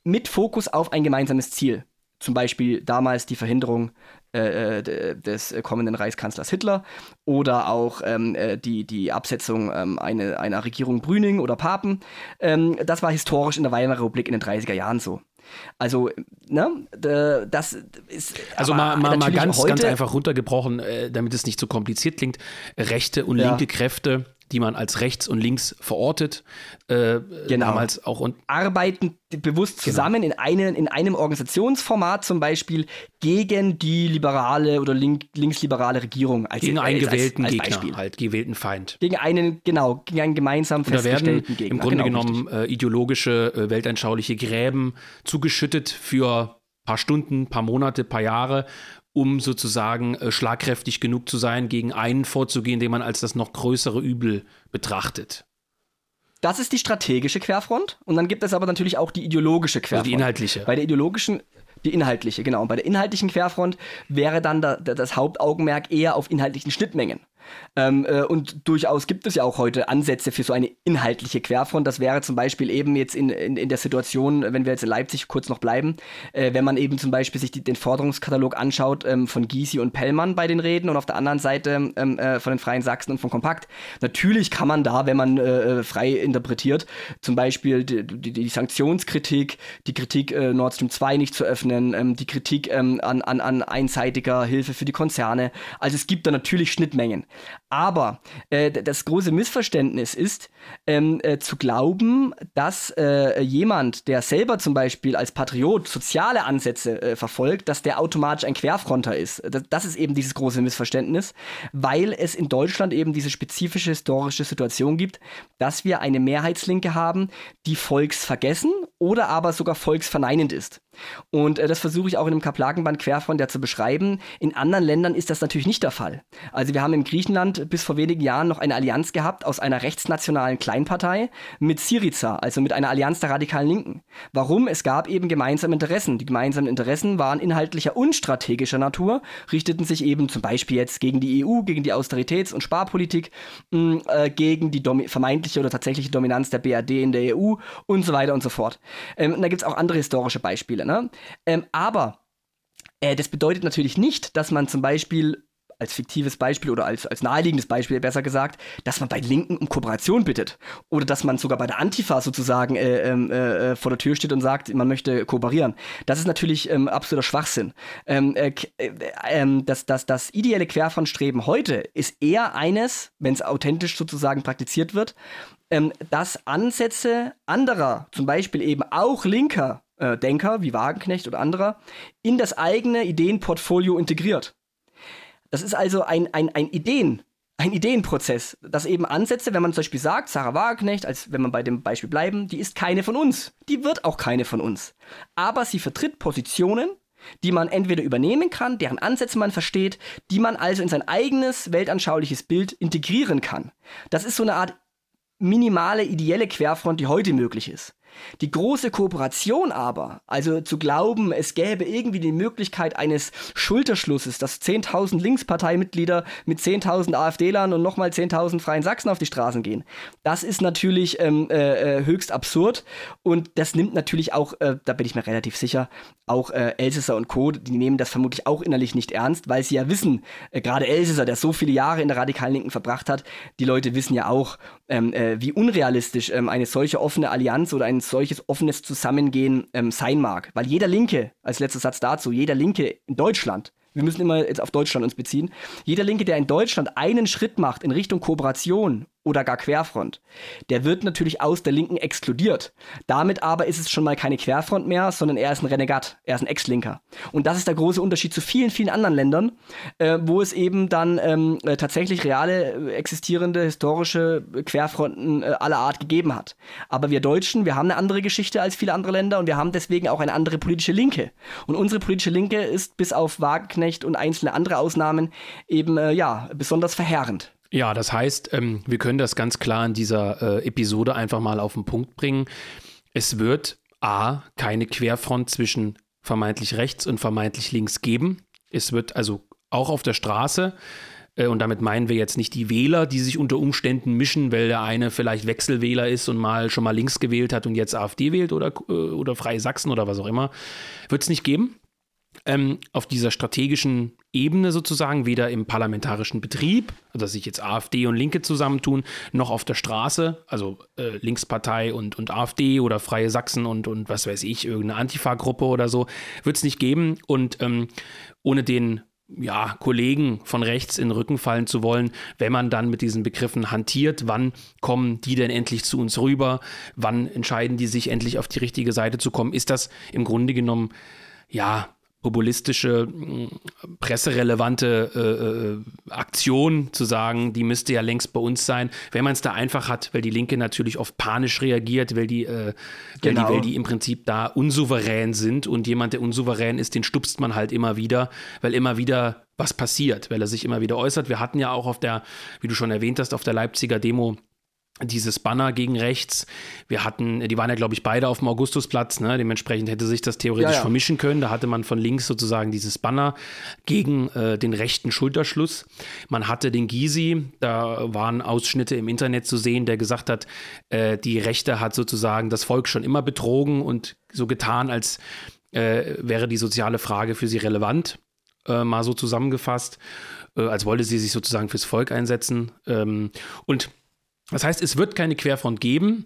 mit Fokus auf ein gemeinsames Ziel. Zum Beispiel damals die Verhinderung äh, äh des kommenden Reichskanzlers Hitler oder auch ähm, äh, die, die Absetzung ähm, eine, einer Regierung Brüning oder Papen. Ähm, das war historisch in der Weimarer Republik in den 30er Jahren so. Also, ne, das ist. Also mal, mal, mal ganz, ganz einfach runtergebrochen, äh, damit es nicht so kompliziert klingt. Rechte und ja. linke Kräfte die man als rechts und links verortet. Äh, genau. Damals auch und arbeiten bewusst genau. zusammen genau. in, einen, in einem Organisationsformat zum Beispiel gegen die liberale oder link, linksliberale Regierung. Als, gegen einen als, gewählten als, als Gegner, Beispiel. halt gewählten Feind. Gegen einen, genau, gegen einen gemeinsam festgestellten Gegner. Im Grunde genau, genommen äh, ideologische, äh, weltanschauliche Gräben zugeschüttet für paar Stunden, paar Monate, paar Jahre um sozusagen äh, schlagkräftig genug zu sein, gegen einen vorzugehen, den man als das noch größere Übel betrachtet. Das ist die strategische Querfront. Und dann gibt es aber natürlich auch die ideologische Querfront. Also die inhaltliche. Bei der ideologischen, die inhaltliche, genau. Und bei der inhaltlichen Querfront wäre dann da, das Hauptaugenmerk eher auf inhaltlichen Schnittmengen. Ähm, äh, und durchaus gibt es ja auch heute Ansätze für so eine inhaltliche Querfront. Das wäre zum Beispiel eben jetzt in, in, in der Situation, wenn wir jetzt in Leipzig kurz noch bleiben, äh, wenn man eben zum Beispiel sich die, den Forderungskatalog anschaut ähm, von Gysi und Pellmann bei den Reden und auf der anderen Seite ähm, äh, von den Freien Sachsen und von Kompakt. Natürlich kann man da, wenn man äh, äh, frei interpretiert, zum Beispiel die, die, die Sanktionskritik, die Kritik äh, Nord Stream 2 nicht zu öffnen, ähm, die Kritik ähm, an, an, an einseitiger Hilfe für die Konzerne. Also es gibt da natürlich Schnittmengen. Aber äh, das große Missverständnis ist, ähm, äh, zu glauben, dass äh, jemand, der selber zum Beispiel als Patriot soziale Ansätze äh, verfolgt, dass der automatisch ein Querfronter ist. Das, das, ist eben dieses große Missverständnis, weil es in Deutschland eben diese spezifische historische Situation gibt, dass wir eine Mehrheitslinke haben, die volksvergessen oder aber sogar volksverneinend ist. Und äh, das versuche ich auch in dem Kaplakenband Querfront ja zu beschreiben. In anderen Ländern ist das natürlich nicht der Fall. Also wir haben in Griechenland bis vor wenigen Jahren noch eine Allianz gehabt aus einer rechtsnationalen Kleinpartei mit Syriza, also mit einer Allianz der radikalen Linken. Warum? Es gab eben gemeinsame Interessen. Die gemeinsamen Interessen waren inhaltlicher und strategischer Natur, richteten sich eben zum Beispiel jetzt gegen die EU, gegen die Austeritäts- und Sparpolitik, mh, mm, äh, gegen die vermeintliche oder tatsächliche Dominanz der BRD in der EU und so weiter und so fort. Ähm, da gibt es auch andere historische Beispiele. Ne? Ähm, aber äh, das bedeutet natürlich nicht, dass man zum Beispiel als fiktives Beispiel oder als, als naheliegendes Beispiel besser gesagt, dass man bei Linken um Kooperation bittet. Oder dass man sogar bei der Antifa sozusagen äh, ähm, äh, äh, vor der Tür steht und sagt, man möchte kooperieren. Das ist natürlich ähm, absoluter Schwachsinn. Ähm, äh, äh, ähm, das, das, das ideelle Querfrontstreben heute ist eher eines, wenn es authentisch sozusagen praktiziert wird, ähm, dass Ansätze anderer, zum Beispiel eben auch linker äh, Denker wie Wagenknecht oder anderer, in das eigene Ideenportfolio integriert. Das ist also ein, ein, ein Ideen, ein Ideenprozess, das eben Ansätze, wenn man zum Beispiel sagt, Sarah Wagenknecht, als wenn man bei dem Beispiel bleiben, die ist keine von uns. Die wird auch keine von uns. Aber sie vertritt Positionen, die man entweder übernehmen kann, deren Ansätze man versteht, die man also in sein eigenes weltanschauliches Bild integrieren kann. Das ist so eine Art minimale ideelle Querfront, die heute möglich ist. Die große Kooperation aber, also zu glauben, es gäbe irgendwie die Möglichkeit eines Schulterschlusses, dass 10.000 Linksparteimitglieder mit 10.000 AfD-Lern und nochmal 10.000 Freien Sachsen auf die Straßen gehen, das ist natürlich ähm, äh, äh, höchst absurd und das nimmt natürlich auch, äh, da bin ich mir relativ sicher, auch äh, Elsässer und Co., die nehmen das vermutlich auch innerlich nicht ernst, weil sie ja wissen, äh, gerade Elsässer, der so viele Jahre in der radikalen Linken verbracht hat, die Leute wissen ja auch, ähm, äh, wie unrealistisch ähm, eine solche offene Allianz oder ein solches offenes Zusammengehen ähm, sein mag. Weil jeder Linke, als letzter Satz dazu, jeder Linke in Deutschland wir müssen immer jetzt auf Deutschland uns beziehen. Jeder Linke, der in Deutschland einen Schritt macht in Richtung Kooperation oder gar Querfront, der wird natürlich aus der Linken exkludiert. Damit aber ist es schon mal keine Querfront mehr, sondern er ist ein Renegat, er ist ein Ex-Linker. Und das ist der große Unterschied zu vielen, vielen anderen Ländern, äh, wo es eben dann ähm, äh, tatsächlich reale, äh, existierende, historische Querfronten äh, aller Art gegeben hat. Aber wir Deutschen, wir haben eine andere Geschichte als viele andere Länder und wir haben deswegen auch eine andere politische Linke. Und unsere politische Linke ist bis auf Wagenknecht und einzelne andere Ausnahmen eben äh, ja besonders verheerend. Ja, das heißt, ähm, wir können das ganz klar in dieser äh, Episode einfach mal auf den Punkt bringen. Es wird A, keine Querfront zwischen vermeintlich rechts und vermeintlich links geben. Es wird also auch auf der Straße, äh, und damit meinen wir jetzt nicht die Wähler, die sich unter Umständen mischen, weil der eine vielleicht Wechselwähler ist und mal schon mal links gewählt hat und jetzt AfD wählt oder, äh, oder Freie Sachsen oder was auch immer, wird es nicht geben ähm, auf dieser strategischen Ebene sozusagen, weder im parlamentarischen Betrieb, also dass sich jetzt AfD und Linke zusammentun, noch auf der Straße, also äh, Linkspartei und, und AfD oder Freie Sachsen und, und was weiß ich, irgendeine Antifa-Gruppe oder so, wird es nicht geben. Und ähm, ohne den ja, Kollegen von rechts in den Rücken fallen zu wollen, wenn man dann mit diesen Begriffen hantiert. Wann kommen die denn endlich zu uns rüber? Wann entscheiden die sich endlich auf die richtige Seite zu kommen? Ist das im Grunde genommen, ja, populistische, mm, presserelevante äh, äh, Aktion zu sagen, die müsste ja längst bei uns sein, wenn man es da einfach hat, weil die Linke natürlich oft panisch reagiert, weil die, äh, genau. weil die, weil die im Prinzip da unsouverän sind und jemand, der unsouverän ist, den stupst man halt immer wieder, weil immer wieder was passiert, weil er sich immer wieder äußert. Wir hatten ja auch auf der, wie du schon erwähnt hast, auf der Leipziger Demo dieses Banner gegen rechts. Wir hatten, die waren ja, glaube ich, beide auf dem Augustusplatz, ne? dementsprechend hätte sich das theoretisch ja, ja. vermischen können. Da hatte man von links sozusagen dieses Banner gegen äh, den rechten Schulterschluss. Man hatte den Gysi, da waren Ausschnitte im Internet zu sehen, der gesagt hat, äh, die Rechte hat sozusagen das Volk schon immer betrogen und so getan, als äh, wäre die soziale Frage für sie relevant, äh, mal so zusammengefasst, äh, als wollte sie sich sozusagen fürs Volk einsetzen. Ähm, und das heißt, es wird keine Querfront geben.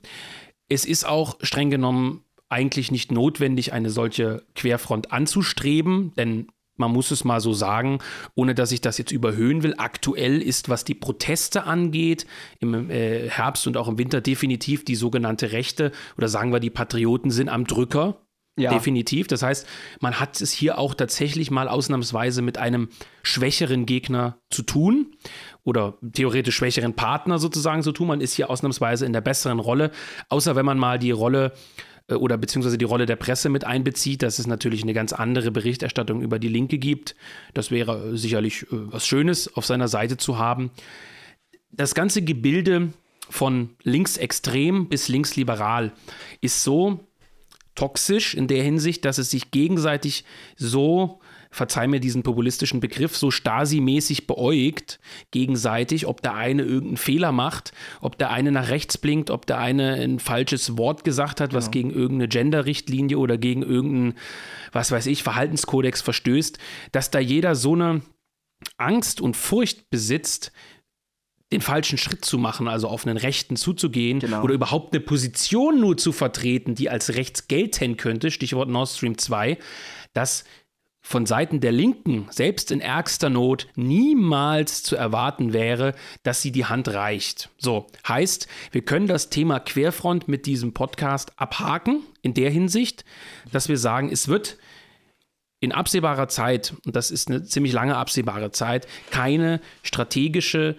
Es ist auch streng genommen eigentlich nicht notwendig, eine solche Querfront anzustreben, denn man muss es mal so sagen, ohne dass ich das jetzt überhöhen will. Aktuell ist, was die Proteste angeht, im äh, Herbst und auch im Winter definitiv die sogenannte Rechte oder sagen wir die Patrioten sind am Drücker. Ja. Definitiv. Das heißt, man hat es hier auch tatsächlich mal ausnahmsweise mit einem schwächeren Gegner zu tun oder theoretisch schwächeren Partner sozusagen zu tun. Man ist hier ausnahmsweise in der besseren Rolle, außer wenn man mal die Rolle äh, oder beziehungsweise die Rolle der Presse mit einbezieht, dass es natürlich eine ganz andere Berichterstattung über die Linke gibt. Das wäre sicherlich äh, was Schönes auf seiner Seite zu haben. Das ganze Gebilde von linksextrem bis linksliberal ist so toxisch in der Hinsicht, dass es sich gegenseitig so verzeih mir diesen populistischen Begriff, so Stasi-mäßig beäugt gegenseitig, ob der eine irgendeinen Fehler macht, ob der eine nach rechts blinkt, ob der eine ein falsches Wort gesagt hat, was genau. gegen irgendeine Gender-Richtlinie oder gegen irgendeinen, was weiß ich, Verhaltenskodex verstößt, dass da jeder so eine Angst und Furcht besitzt, den falschen Schritt zu machen, also auf einen Rechten zuzugehen genau. oder überhaupt eine Position nur zu vertreten, die als rechts gelten könnte, Stichwort Nord Stream 2, dass von Seiten der Linken, selbst in ärgster Not, niemals zu erwarten wäre, dass sie die Hand reicht. So, heißt, wir können das Thema Querfront mit diesem Podcast abhaken, in der Hinsicht, dass wir sagen, es wird in absehbarer Zeit, und das ist eine ziemlich lange absehbare Zeit, keine strategische,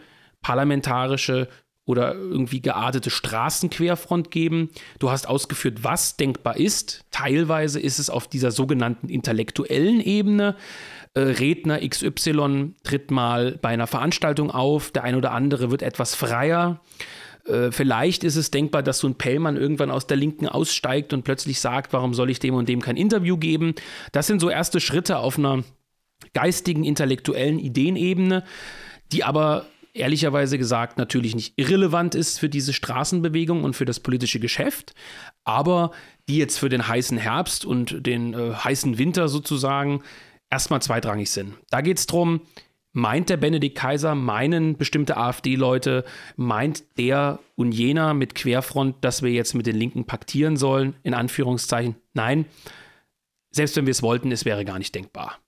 parlamentarische oder irgendwie geartete Straßenquerfront geben. Du hast ausgeführt, was denkbar ist. Teilweise ist es auf dieser sogenannten intellektuellen Ebene. Äh, Redner XY tritt mal bei einer Veranstaltung auf, der ein oder andere wird etwas freier. Äh, vielleicht ist es denkbar, dass so ein Pellmann irgendwann aus der Linken aussteigt und plötzlich sagt, warum soll ich dem und dem kein Interview geben. Das sind so erste Schritte auf einer geistigen, intellektuellen Ideenebene, die aber ehrlicherweise gesagt natürlich nicht irrelevant ist für diese Straßenbewegung und für das politische Geschäft, aber die jetzt für den heißen Herbst und den äh, heißen Winter sozusagen erstmal zweitrangig sind. Da geht es darum, meint der Benedikt Kaiser, meinen bestimmte AfD-Leute, meint der und jener mit Querfront, dass wir jetzt mit den Linken paktieren sollen, in Anführungszeichen? Nein. Selbst wenn wir es wollten, es wäre gar nicht denkbar.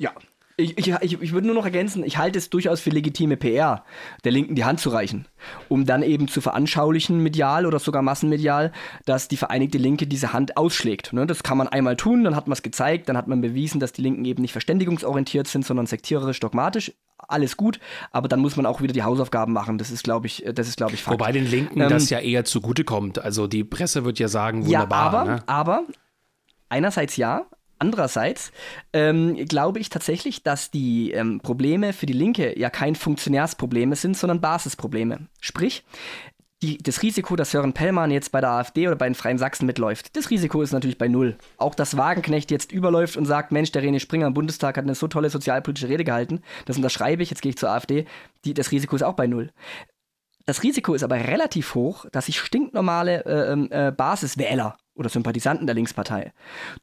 Ja, ich, ich, ich, würde nur noch ergänzen, ich halte es durchaus für legitime PR, der Linken die Hand zu reichen, um dann eben zu veranschaulichen, medial oder sogar massenmedial, dass die Vereinigte Linke diese Hand ausschlägt. Ne? Das kann man einmal tun, dann hat man es gezeigt, dann hat man bewiesen, dass die Linken eben nicht verständigungsorientiert sind, sondern sektiererisch, dogmatisch. Alles gut, aber dann muss man auch wieder die Hausaufgaben machen. Das ist, glaube ich, das ist, glaube ich, Fakt. Wobei den Linken ähm, das ja eher zugutekommt. Also die Presse wird ja sagen, wunderbar. Ja, aber, ne? aber einerseits ja, Andererseits ähm, glaube ich tatsächlich, dass die ähm, Probleme für die Linke ja kein Funktionärsprobleme sind, sondern Basisprobleme. Sprich, die, das Risiko, dass Sören Pellmann jetzt bei der AfD oder bei den Freien Sachsen mitläuft, das Risiko ist natürlich bei null. Auch dass Wagenknecht jetzt überläuft und sagt, Mensch, der René Springer im Bundestag hat eine so tolle sozialpolitische Rede gehalten, das unterschreibe ich, jetzt gehe ich zur AfD, die, das Risiko ist auch bei null. Das Risiko ist aber relativ hoch, dass sich stinknormale äh, ähm, äh, Basiswähler oder Sympathisanten der Linkspartei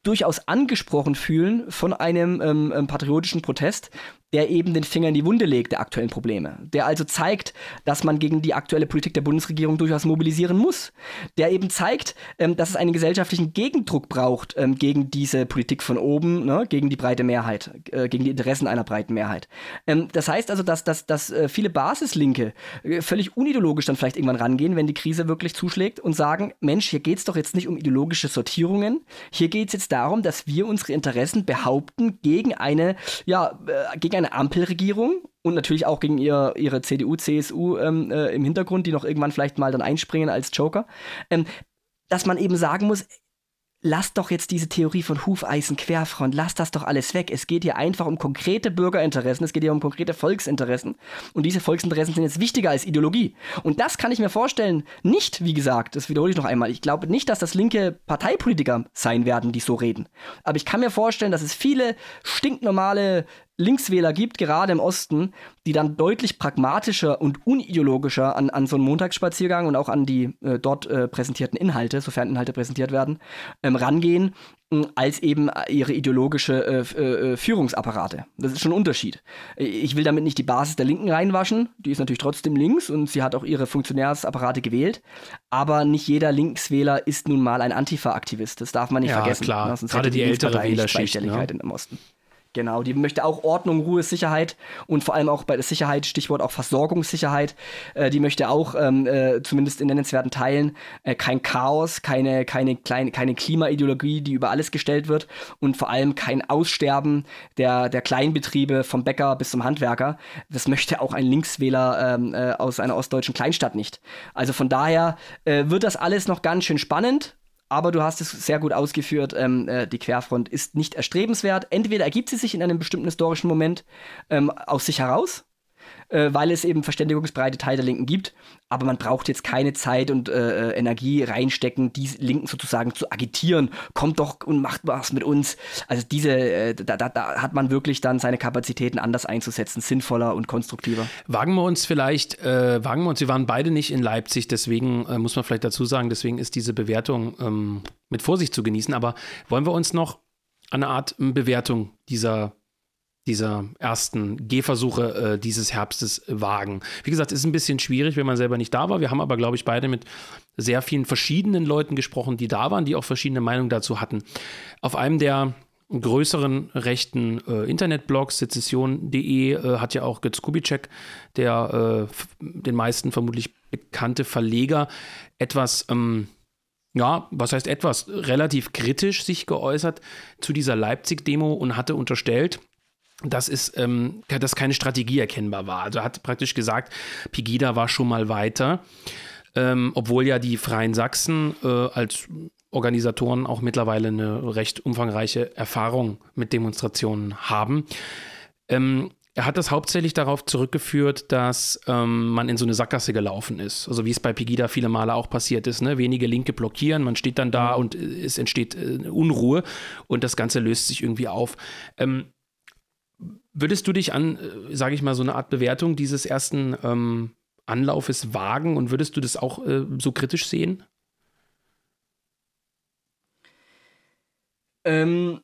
durchaus angesprochen fühlen von einem ähm, ähm, patriotischen Protest, der eben den Finger in die Wunde legt der aktuellen Probleme, der also zeigt, dass man gegen die aktuelle Politik der Bundesregierung durchaus mobilisieren muss, der eben zeigt, ähm, dass es einen gesellschaftlichen Gegendruck braucht ähm, gegen diese Politik von oben, ne, gegen die breite Mehrheit, äh, gegen die Interessen einer breiten Mehrheit. Ähm, das heißt also, dass, dass, dass äh, viele Basislinke äh, völlig unideologisch dann vielleicht irgendwann rangehen, wenn die Krise wirklich zuschlägt und sagen, Mensch, hier geht es doch jetzt nicht um ideologische ideologische Sortierungen. Hier geht es jetzt darum, dass wir unsere Interessen behaupten gegen eine, ja, äh, gegen eine Ampelregierung und natürlich auch gegen ihr, ihre CDU, CSU ähm, äh, im Hintergrund, die noch irgendwann vielleicht mal dann einspringen als Joker. Ähm, dass man eben sagen muss, lasst doch jetzt diese Theorie von Hufeisen, Querfront, lasst das doch alles weg. Es geht hier einfach um konkrete Bürgerinteressen, es geht hier um konkrete Volksinteressen. Und diese Volksinteressen sind jetzt wichtiger als Ideologie. Und das kann ich mir vorstellen, nicht, wie gesagt, das wiederhole ich noch einmal, ich glaube nicht, dass das linke Parteipolitiker sein werden, die so reden. Aber ich kann mir vorstellen, dass es viele stinknormale Linkswähler gibt, gerade im Osten, die dann deutlich pragmatischer und unideologischer an, an so einen Montagsspaziergang und auch an die äh, dort äh, präsentierten Inhalte, sofern Inhalte präsentiert werden, ähm, rangehen, äh, als eben ihre ideologische äh, äh, Führungsapparate. Das ist schon ein Unterschied. Ich will damit nicht die Basis der Linken reinwaschen, die ist natürlich trotzdem links und sie hat auch ihre Funktionärsapparate gewählt, aber nicht jeder Linkswähler ist nun mal ein Antifa-Aktivist, das darf man nicht ja, vergessen. Klar. Ja, Gerade die, die ältere Wählerschicht. Ne? im Osten. Genau, die möchte auch Ordnung, Ruhe, Sicherheit und vor allem auch bei der Sicherheit, Stichwort auch Versorgungssicherheit, äh, die möchte auch ähm, äh, zumindest in nennenswerten Teilen äh, kein Chaos, keine, keine, kleine, keine Klimaideologie, die über alles gestellt wird und vor allem kein Aussterben der, der Kleinbetriebe vom Bäcker bis zum Handwerker. Das möchte auch ein Linkswähler ähm, äh, aus einer ostdeutschen Kleinstadt nicht. Also von daher äh, wird das alles noch ganz schön spannend aber du hast es sehr gut ausgeführt, ähm, äh, die Querfront ist nicht erstrebenswert. Entweder ergibt sie sich in einem bestimmten historischen Moment ähm, aus sich heraus, äh, weil es eben verständigungsbreite Teile der Linken gibt. Aber man braucht jetzt keine Zeit und äh, äh, Energie reinstecken, die Linken sozusagen zu agitieren. Kommt doch und macht was mit uns. Also diese, äh, da, da, da, hat man wirklich dann seine Kapazitäten anders einzusetzen, sinnvoller und konstruktiver. Wagen wir uns vielleicht, äh, wagen wir uns, wir waren beide nicht in Leipzig, deswegen äh, muss man vielleicht dazu sagen, deswegen ist diese Bewertung ähm, mit Vorsicht zu genießen. Aber wollen wir uns noch eine Art Bewertung dieser dieser ersten Gehversuche äh, dieses Herbstes wagen. Wie gesagt, ist ein bisschen schwierig, wenn man selber nicht da war. Wir haben aber, glaube ich, beide mit sehr vielen verschiedenen Leuten gesprochen, die da waren, die auch verschiedene Meinungen dazu hatten. Auf einem der größeren rechten äh, Internetblogs, sezession.de, äh, hat ja auch Götz Kubitschek, der äh, den meisten vermutlich bekannte Verleger, etwas ähm, ja, was heißt etwas, relativ kritisch sich geäußert zu dieser Leipzig-Demo und hatte unterstellt, dass, es, ähm, dass keine Strategie erkennbar war. Also er hat praktisch gesagt, Pegida war schon mal weiter, ähm, obwohl ja die Freien Sachsen äh, als Organisatoren auch mittlerweile eine recht umfangreiche Erfahrung mit Demonstrationen haben. Ähm, er hat das hauptsächlich darauf zurückgeführt, dass ähm, man in so eine Sackgasse gelaufen ist. Also wie es bei Pegida viele Male auch passiert ist. Ne? Wenige Linke blockieren, man steht dann da mhm. und äh, es entsteht äh, Unruhe und das Ganze löst sich irgendwie auf. Ähm, würdest du dich an, äh, sage ich mal, so eine Art Bewertung dieses ersten ähm, Anlaufes wagen und würdest du das auch äh, so kritisch sehen? Ähm,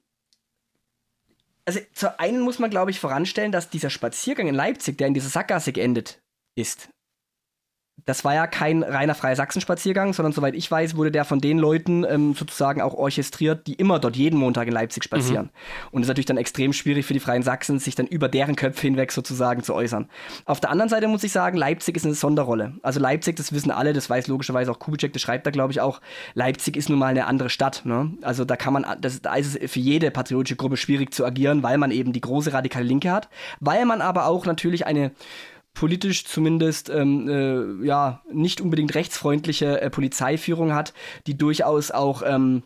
also zu einen muss man, glaube ich, voranstellen, dass dieser Spaziergang in Leipzig, der in dieser Sackgasse geendet ist, das war ja kein reiner freier Sachsenspaziergang, sondern soweit ich weiß, wurde der von den Leuten ähm, sozusagen auch orchestriert, die immer dort jeden Montag in Leipzig spazieren. Mhm. Und es ist natürlich dann extrem schwierig für die Freien Sachsen, sich dann über deren Köpfe hinweg sozusagen zu äußern. Auf der anderen Seite muss ich sagen, Leipzig ist eine Sonderrolle. Also Leipzig, das wissen alle, das weiß logischerweise auch Kubitschek, das schreibt da glaube ich auch, Leipzig ist nun mal eine andere Stadt. Ne? Also da kann man, das, da ist es für jede patriotische Gruppe schwierig zu agieren, weil man eben die große radikale Linke hat, weil man aber auch natürlich eine politisch zumindest ähm, äh, ja nicht unbedingt rechtsfreundliche äh, Polizeiführung hat, die durchaus auch ähm,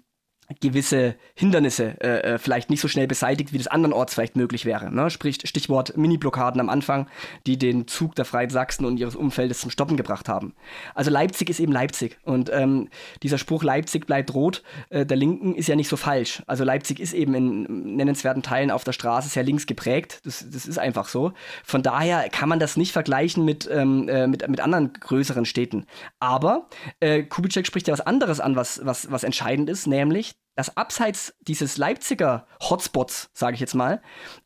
gewisse Hindernisse äh, äh, vielleicht nicht so schnell beseitigt, wie das andernorts vielleicht möglich wäre. Ne? Sprich, Stichwort Mini-Blockaden am Anfang, die den Zug der Freien Sachsen und ihres Umfeldes zum Stoppen gebracht haben. Also Leipzig ist eben Leipzig. Und ähm, dieser Spruch Leipzig bleibt rot äh, der Linken ist ja nicht so falsch. Also Leipzig ist eben in nennenswerten Teilen auf der Straße sehr links geprägt. Das, das ist einfach so. Von daher kann man das nicht vergleichen mit, ähm, äh, mit, mit anderen größeren Städten. Aber äh, Kubitschek spricht ja was anderes an, was, was, was entscheidend ist, nämlich dass abseits dieses Leipziger Hotspots, sage ich jetzt mal,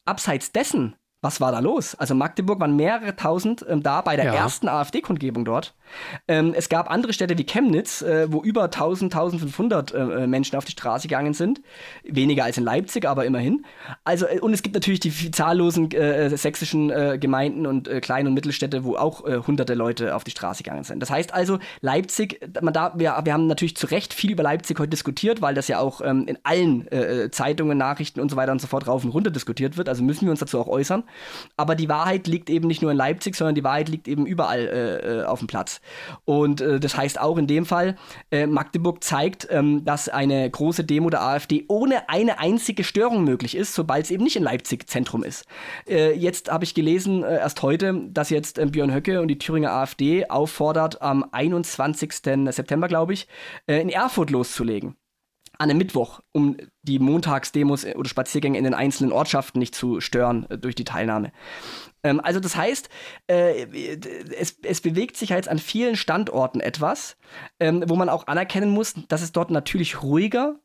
abseits dessen was war da los? Also Magdeburg waren mehrere tausend ähm, da bei der ja. ersten AfD-Kundgebung dort. Ähm, es gab andere Städte wie Chemnitz, äh, wo über 1000, 1500 äh, äh, Menschen auf die Straße gegangen sind. Weniger als in Leipzig, aber immerhin. Also, äh, und es gibt natürlich die zahllosen äh, sächsischen äh, Gemeinden und Klein- und Mittelstädte, wo auch hunderte Leute auf die Straße gegangen sind. Das heißt also, Leipzig, man da, wir, wir haben natürlich zu Recht viel über Leipzig heute diskutiert, weil das ja auch ähm, in allen Zeitungen, Nachrichten und so weiter und so fort rauf und runter diskutiert wird. Also müssen wir uns dazu auch äußern. Aber die Wahrheit liegt eben nicht nur in Leipzig, sondern die Wahrheit liegt eben überall auf dem Platz. Und äh, das heißt auch in dem Fall, äh, Magdeburg zeigt, ähm, dass eine große Demo der AfD ohne eine einzige Störung möglich ist, sobald es eben nicht in Leipzig Zentrum ist. Äh, jetzt habe ich gelesen, äh, erst heute, dass jetzt Björn Höcke und die Thüringer AfD auffordert, am 21. September, glaube ich, in Erfurt loszulegen an einem Mittwoch, um die Montagsdemos oder Spaziergänge in den einzelnen Ortschaften nicht zu stören äh, durch die Teilnahme. Ähm, also das heißt, äh, es, es, bewegt sich jetzt an vielen Standorten etwas, ähm, wo man auch anerkennen muss, dass es dort natürlich ruhiger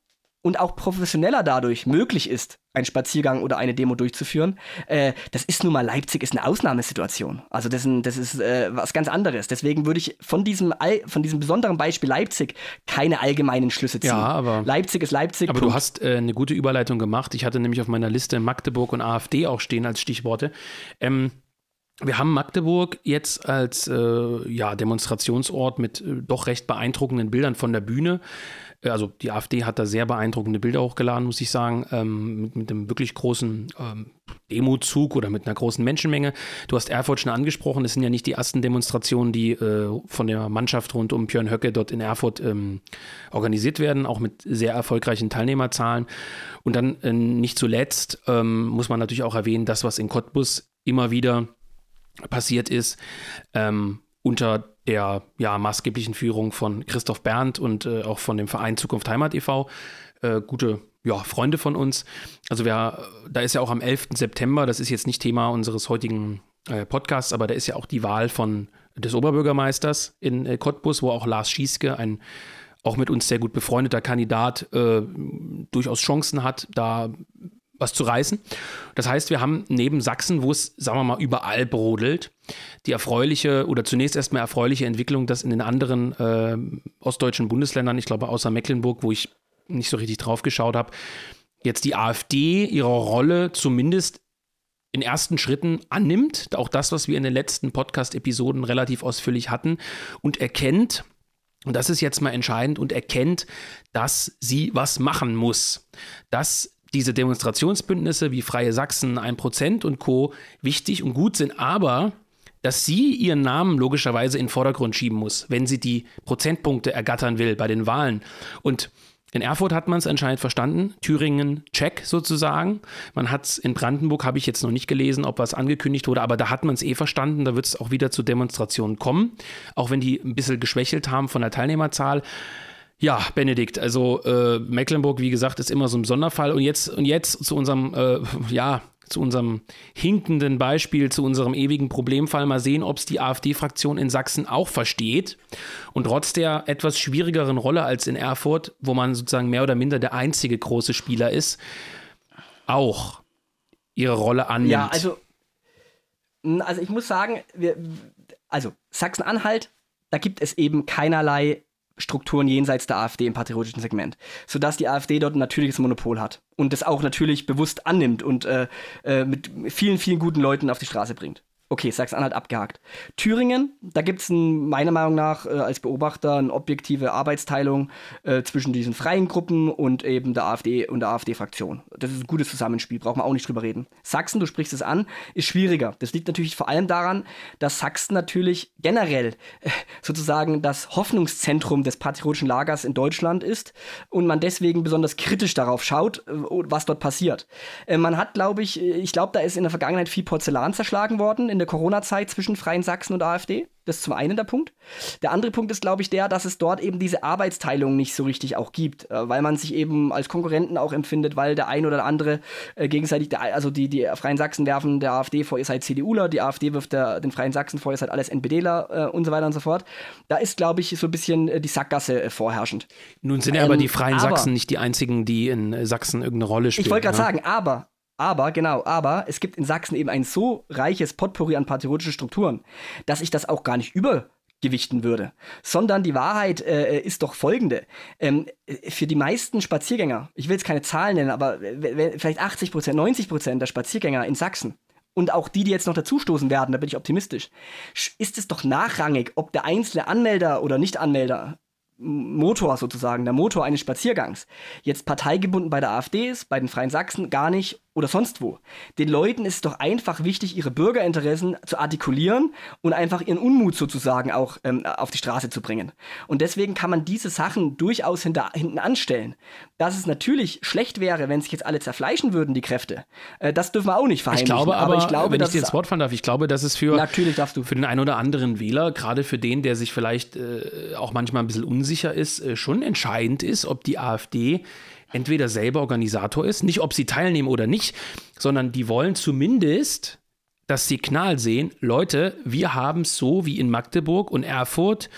und auch professioneller dadurch möglich ist, einen Spaziergang oder eine Demo durchzuführen. Äh, das ist nun mal Leipzig ist eine Ausnahmesituation. Also das, ist, das ist äh, was ganz anderes. Deswegen würde ich von diesem von diesem besonderen Beispiel Leipzig keine allgemeinen Schlüsse ziehen. Ja, aber Leipzig ist Leipzig. Aber Punkt. du hast äh, eine gute Überleitung gemacht. Ich hatte nämlich auf meiner Liste Magdeburg und AfD auch stehen als Stichworte. Ähm, wir haben Magdeburg jetzt als äh, ja, Demonstrationsort mit äh, doch recht beeindruckenden Bildern von der Bühne. Also die AfD hat da sehr beeindruckende Bilder hochgeladen, muss ich sagen, ähm, mit, mit, einem wirklich großen ähm, Demozug oder mit einer großen Menschenmenge. Du hast Erfurt schon angesprochen, es sind ja nicht die ersten Demonstrationen, die äh, von der Mannschaft rund um Björn Höcke dort in Erfurt ähm, organisiert werden, auch mit sehr erfolgreichen Teilnehmerzahlen. Und dann äh, nicht zuletzt ähm, muss man natürlich auch erwähnen, das, was in Cottbus immer wieder passiert ist, ähm, unter der ja, maßgeblichen Führung von Christoph Berndt und äh, auch von dem Verein Zukunft Heimat e.V. Äh, gute ja, Freunde von uns. Also wir, da ist ja auch am 11. September, das ist jetzt nicht Thema unseres heutigen äh, Podcasts, aber da ist ja auch die Wahl von des Oberbürgermeisters in äh, Cottbus, wo auch Lars Schieske, ein auch mit uns sehr gut befreundeter Kandidat, äh, durchaus Chancen hat, da was zu reißen. Das heißt, wir haben neben Sachsen, wo es, sagen wir mal, überall brodelt, die erfreuliche oder zunächst erstmal erfreuliche Entwicklung, dass in den anderen äh, ostdeutschen Bundesländern, ich glaube außer Mecklenburg, wo ich nicht so richtig drauf geschaut habe, jetzt die AfD ihre Rolle zumindest in ersten Schritten annimmt, auch das, was wir in den letzten Podcast-Episoden relativ ausführlich hatten, und erkennt, und das ist jetzt mal entscheidend, und erkennt, dass sie was machen muss. Dass diese Demonstrationsbündnisse wie Freie Sachsen, 1% und Co. wichtig und gut sind, aber dass sie ihren Namen logischerweise in den Vordergrund schieben muss, wenn sie die Prozentpunkte ergattern will bei den Wahlen. Und in Erfurt hat man es anscheinend verstanden. Thüringen, check sozusagen. Man hat es in Brandenburg, habe ich jetzt noch nicht gelesen, ob was angekündigt wurde, aber da hat man es eh verstanden. Da wird es auch wieder zu Demonstrationen kommen, auch wenn die ein bisschen geschwächelt haben von der Teilnehmerzahl. Ja, Benedikt, also äh, Mecklenburg, wie gesagt, ist immer so ein Sonderfall. Und jetzt, und jetzt zu unserem, äh, ja, zu unserem hinkenden Beispiel, zu unserem ewigen Problemfall mal sehen, ob es die AfD-Fraktion in Sachsen auch versteht und trotz der etwas schwierigeren Rolle als in Erfurt, wo man sozusagen mehr oder minder der einzige große Spieler ist, auch ihre Rolle annimmt. Ja, also, also ich muss sagen, wir, also Sachsen-Anhalt, da gibt es eben keinerlei Strukturen jenseits der AfD im patriotischen Segment, sodass die AfD dort ein natürliches Monopol hat und das auch natürlich bewusst annimmt und äh, äh, mit vielen, vielen guten Leuten auf die Straße bringt. Okay, Sachsen-Anhalt abgehakt. Thüringen, da gibt es meiner Meinung nach äh, als Beobachter eine objektive Arbeitsteilung äh, zwischen diesen freien Gruppen und eben der AfD und der AfD-Fraktion. Das ist ein gutes Zusammenspiel, braucht man auch nicht drüber reden. Sachsen, du sprichst es an, ist schwieriger. Das liegt natürlich vor allem daran, dass Sachsen natürlich generell äh, sozusagen das Hoffnungszentrum des patriotischen Lagers in Deutschland ist und man deswegen besonders kritisch darauf schaut, äh, was dort passiert. Äh, man hat, glaube ich, äh, ich glaube, da ist in der Vergangenheit viel Porzellan zerschlagen worden in der Corona-Zeit zwischen Freien Sachsen und AfD. Das ist zum einen der Punkt. Der andere Punkt ist, glaube ich, der, dass es dort eben diese Arbeitsteilung nicht so richtig auch gibt, äh, weil man sich eben als Konkurrenten auch empfindet, weil der ein oder andere äh, gegenseitig, der, also die, die Freien Sachsen werfen der AfD vor, ihr seid CDUler, die AfD wirft der, den Freien Sachsen vor, ihr seid alles NPDler äh, und so weiter und so fort. Da ist, glaube ich, so ein bisschen äh, die Sackgasse äh, vorherrschend. Nun sind ja aber die Freien aber, Sachsen nicht die einzigen, die in Sachsen irgendeine Rolle spielen. Ich wollte gerade ne? sagen, aber aber, genau, aber es gibt in Sachsen eben ein so reiches Potpourri an patriotischen Strukturen, dass ich das auch gar nicht übergewichten würde. Sondern die Wahrheit äh, ist doch folgende. Ähm, für die meisten Spaziergänger, ich will jetzt keine Zahlen nennen, aber vielleicht 80 Prozent, 90 Prozent der Spaziergänger in Sachsen und auch die, die jetzt noch dazustoßen werden, da bin ich optimistisch, ist es doch nachrangig, ob der einzelne Anmelder oder Nicht-Anmelder Motor sozusagen, der Motor eines Spaziergangs, jetzt parteigebunden bei der AfD ist, bei den Freien Sachsen gar nicht oder sonst wo. Den Leuten ist es doch einfach wichtig, ihre Bürgerinteressen zu artikulieren und einfach ihren Unmut sozusagen auch ähm, auf die Straße zu bringen. Und deswegen kann man diese Sachen durchaus hinter, hinten anstellen. Dass es natürlich schlecht wäre, wenn sich jetzt alle zerfleischen würden, die Kräfte. Äh, das dürfen wir auch nicht verheimlichen. Ich glaube aber, aber ich glaube, wenn ich dir ins Wort fallen darf, ich glaube, dass es für, natürlich darfst du. für den einen oder anderen Wähler, gerade für den, der sich vielleicht äh, auch manchmal ein bisschen unsicher ist, äh, schon entscheidend ist, ob die AfD entweder selber Organisator ist, nicht ob sie teilnehmen oder nicht, sondern die wollen zumindest das Signal sehen, Leute, wir haben es so wie in Magdeburg und Erfurt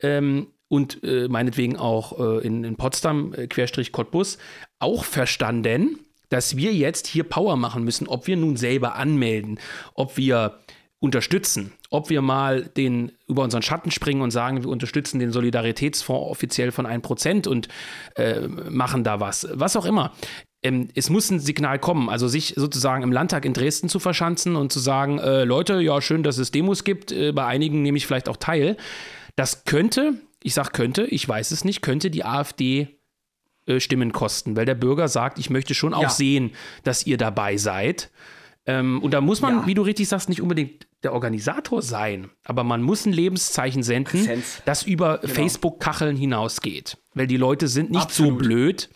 ähm, und äh, meinetwegen auch äh, in, in, Potsdam, äh, Querstrich Cottbus, auch verstanden, dass wir jetzt hier Power machen müssen, ob wir nun selber anmelden, ob wir unterstützen, ob wir mal den über unseren Schatten springen und sagen, wir unterstützen den Solidaritätsfonds offiziell von 1% und äh, machen da was, was auch immer. Ähm, es muss ein Signal kommen, also sich sozusagen im Landtag in Dresden zu verschanzen und zu sagen, äh, Leute, ja, schön, dass es Demos gibt, äh, bei einigen nehme ich vielleicht auch teil. Das könnte, ich sage könnte, ich weiß es nicht, könnte die AfD äh, Stimmen kosten, weil der Bürger sagt, ich möchte schon auch ja. sehen, dass ihr dabei seid. Ähm, und da muss man, ja. wie du richtig sagst, nicht unbedingt der Organisator sein, aber man muss ein Lebenszeichen senden, Präsenz. das über genau. Facebook-Kacheln hinausgeht. Weil die Leute sind nicht Absolut. so blöd,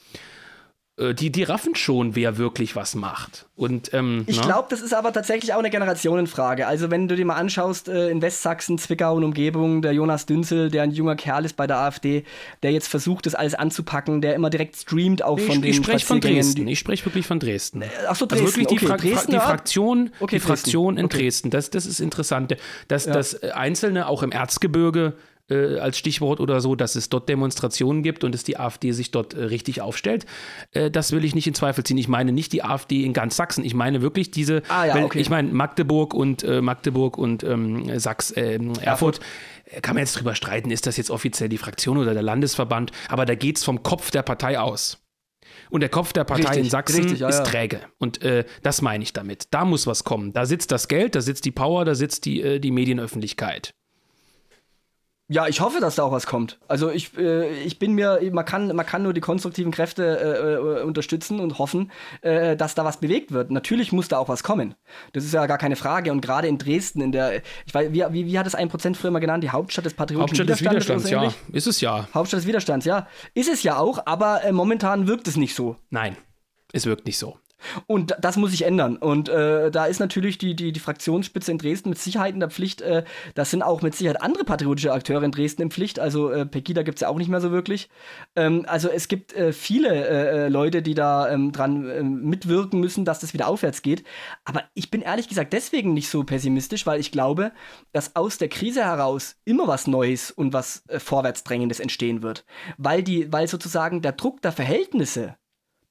die, die raffen schon, wer wirklich was macht. Und, ähm, ich glaube, das ist aber tatsächlich auch eine Generationenfrage. Also, wenn du dir mal anschaust, äh, in Westsachsen, Zwickau und Umgebung, der Jonas Dünzel, der ein junger Kerl ist bei der AfD, der jetzt versucht, das alles anzupacken, der immer direkt streamt, auch ich, von den Ich spreche von Dresden. Ich spreche wirklich von Dresden. Äh, Achso, Dresden. Also wirklich die, okay. Fra Dresden, die Fraktion, okay, die Fraktion in okay. Dresden. Das, das ist interessant. Dass, ja. dass Einzelne auch im Erzgebirge äh, als Stichwort oder so, dass es dort Demonstrationen gibt und dass die AfD sich dort äh, richtig aufstellt. Äh, das will ich nicht in Zweifel ziehen. Ich meine nicht die AfD in ganz Sachsen. Ich meine wirklich diese, ah, ja, okay. ich meine Magdeburg und äh, Magdeburg und ähm, Sachs, ähm, Erfurt. Äh, kann man jetzt drüber streiten, ist das jetzt offiziell die Fraktion oder der Landesverband, aber da geht es vom Kopf der Partei aus. Und der Kopf der Partei richtig, in Sachsen richtig, ja, ist träge. Und äh, das meine ich damit. Da muss was kommen. Da sitzt das Geld, da sitzt die Power, da sitzt die, äh, die Medienöffentlichkeit. Ja, ich hoffe, dass da auch was kommt. Also ich, äh, ich bin mir, man kann, man kann nur die konstruktiven Kräfte äh, äh, unterstützen und hoffen, äh, dass da was bewegt wird. Natürlich muss da auch was kommen. Das ist ja gar keine Frage. Und gerade in Dresden, in der, ich weiß, wie, wie, wie hat es ein Prozent früher mal genannt, die Hauptstadt des patriotischen Hauptstadt des Widerstands? Widerstands, ja. Ist es ja. Hauptstadt des Widerstands, ja. Ist es ja auch, aber äh, momentan wirkt es nicht so. Nein, es wirkt nicht so. Und das muss sich ändern. Und äh, da ist natürlich die, die, die Fraktionsspitze in Dresden mit Sicherheit in der Pflicht. Äh, das sind auch mit Sicherheit andere patriotische Akteure in Dresden in Pflicht. Also äh, Pegida gibt es ja auch nicht mehr so wirklich. Ähm, also es gibt äh, viele äh, äh, Leute, die da ähm, dran ähm, mitwirken müssen, dass das wieder aufwärts geht. Aber ich bin ehrlich gesagt deswegen nicht so pessimistisch, weil ich glaube, dass aus der Krise heraus immer was Neues und was Vorwärtsdrängendes entstehen wird. Weil, die, weil sozusagen der Druck der Verhältnisse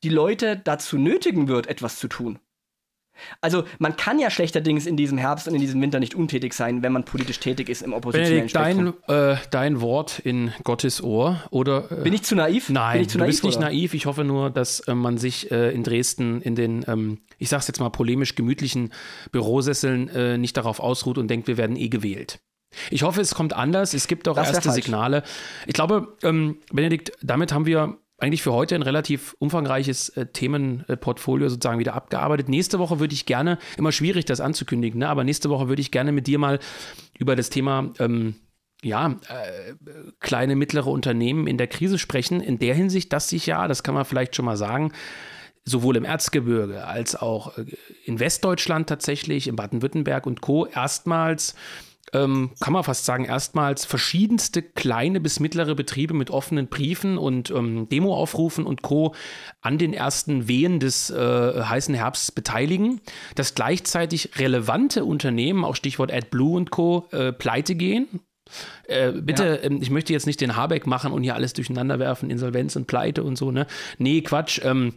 die Leute dazu nötigen wird, etwas zu tun. Also man kann ja schlechterdings in diesem Herbst und in diesem Winter nicht untätig sein, wenn man politisch tätig ist im oppositionellen Benedikt, dein, äh, dein Wort in Gottes Ohr oder äh, bin ich zu naiv? Nein, zu du naiv, bist nicht oder? naiv. Ich hoffe nur, dass äh, man sich äh, in Dresden in den, ähm, ich sag's jetzt mal polemisch gemütlichen Bürosesseln äh, nicht darauf ausruht und denkt, wir werden eh gewählt. Ich hoffe, es kommt anders. Es gibt auch erste. Signale. Ich glaube, ähm, Benedikt, damit haben wir eigentlich für heute ein relativ umfangreiches äh, Themenportfolio sozusagen wieder abgearbeitet. Nächste Woche würde ich gerne, immer schwierig das anzukündigen, ne? aber nächste Woche würde ich gerne mit dir mal über das Thema ähm, ja, äh, kleine, mittlere Unternehmen in der Krise sprechen. In der Hinsicht, dass sich ja, das kann man vielleicht schon mal sagen, sowohl im Erzgebirge als auch äh, in Westdeutschland tatsächlich, in Baden-Württemberg und Co. erstmals ähm, kann man fast sagen, erstmals verschiedenste kleine bis mittlere Betriebe mit offenen Briefen und ähm, Demoaufrufen und Co. an den ersten Wehen des äh, heißen Herbsts beteiligen, dass gleichzeitig relevante Unternehmen, auch Stichwort AdBlue und Co., äh, pleite gehen. Äh, bitte, ja. ähm, ich möchte jetzt nicht den Habeck machen und hier alles durcheinander werfen, Insolvenz und Pleite und so, ne? Nee, Quatsch. Ähm,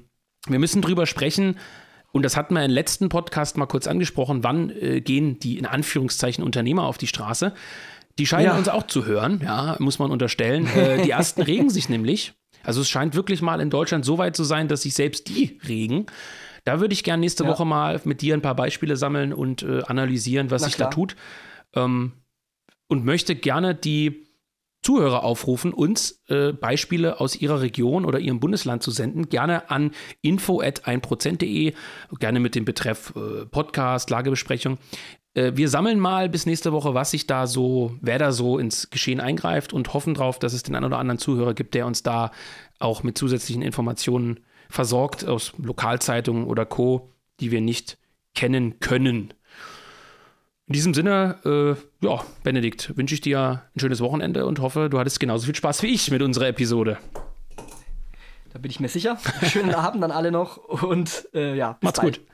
wir müssen drüber sprechen, und das hatten wir im letzten Podcast mal kurz angesprochen, wann äh, gehen die in Anführungszeichen Unternehmer auf die Straße. Die scheinen ja. uns auch zu hören, ja, muss man unterstellen. Äh, die ersten regen sich nämlich. Also es scheint wirklich mal in Deutschland so weit zu sein, dass sich selbst die regen. Da würde ich gerne nächste ja. Woche mal mit dir ein paar Beispiele sammeln und äh, analysieren, was Na sich klar. da tut. Ähm, und möchte gerne die Zuhörer aufrufen, uns äh, Beispiele aus ihrer Region oder ihrem Bundesland zu senden. Gerne an info.1%.de, gerne mit dem Betreff äh, Podcast, Lagebesprechung. Äh, wir sammeln mal bis nächste Woche, was sich da so, wer da so ins Geschehen eingreift und hoffen darauf, dass es den einen oder anderen Zuhörer gibt, der uns da auch mit zusätzlichen Informationen versorgt aus Lokalzeitungen oder Co., die wir nicht kennen können. In diesem Sinne, äh, ja, Benedikt, wünsche ich dir ein schönes Wochenende und hoffe, du hattest genauso viel Spaß wie ich mit unserer Episode. Da bin ich mir sicher. Schönen Abend an alle noch und äh, ja, bis Macht's bald. gut.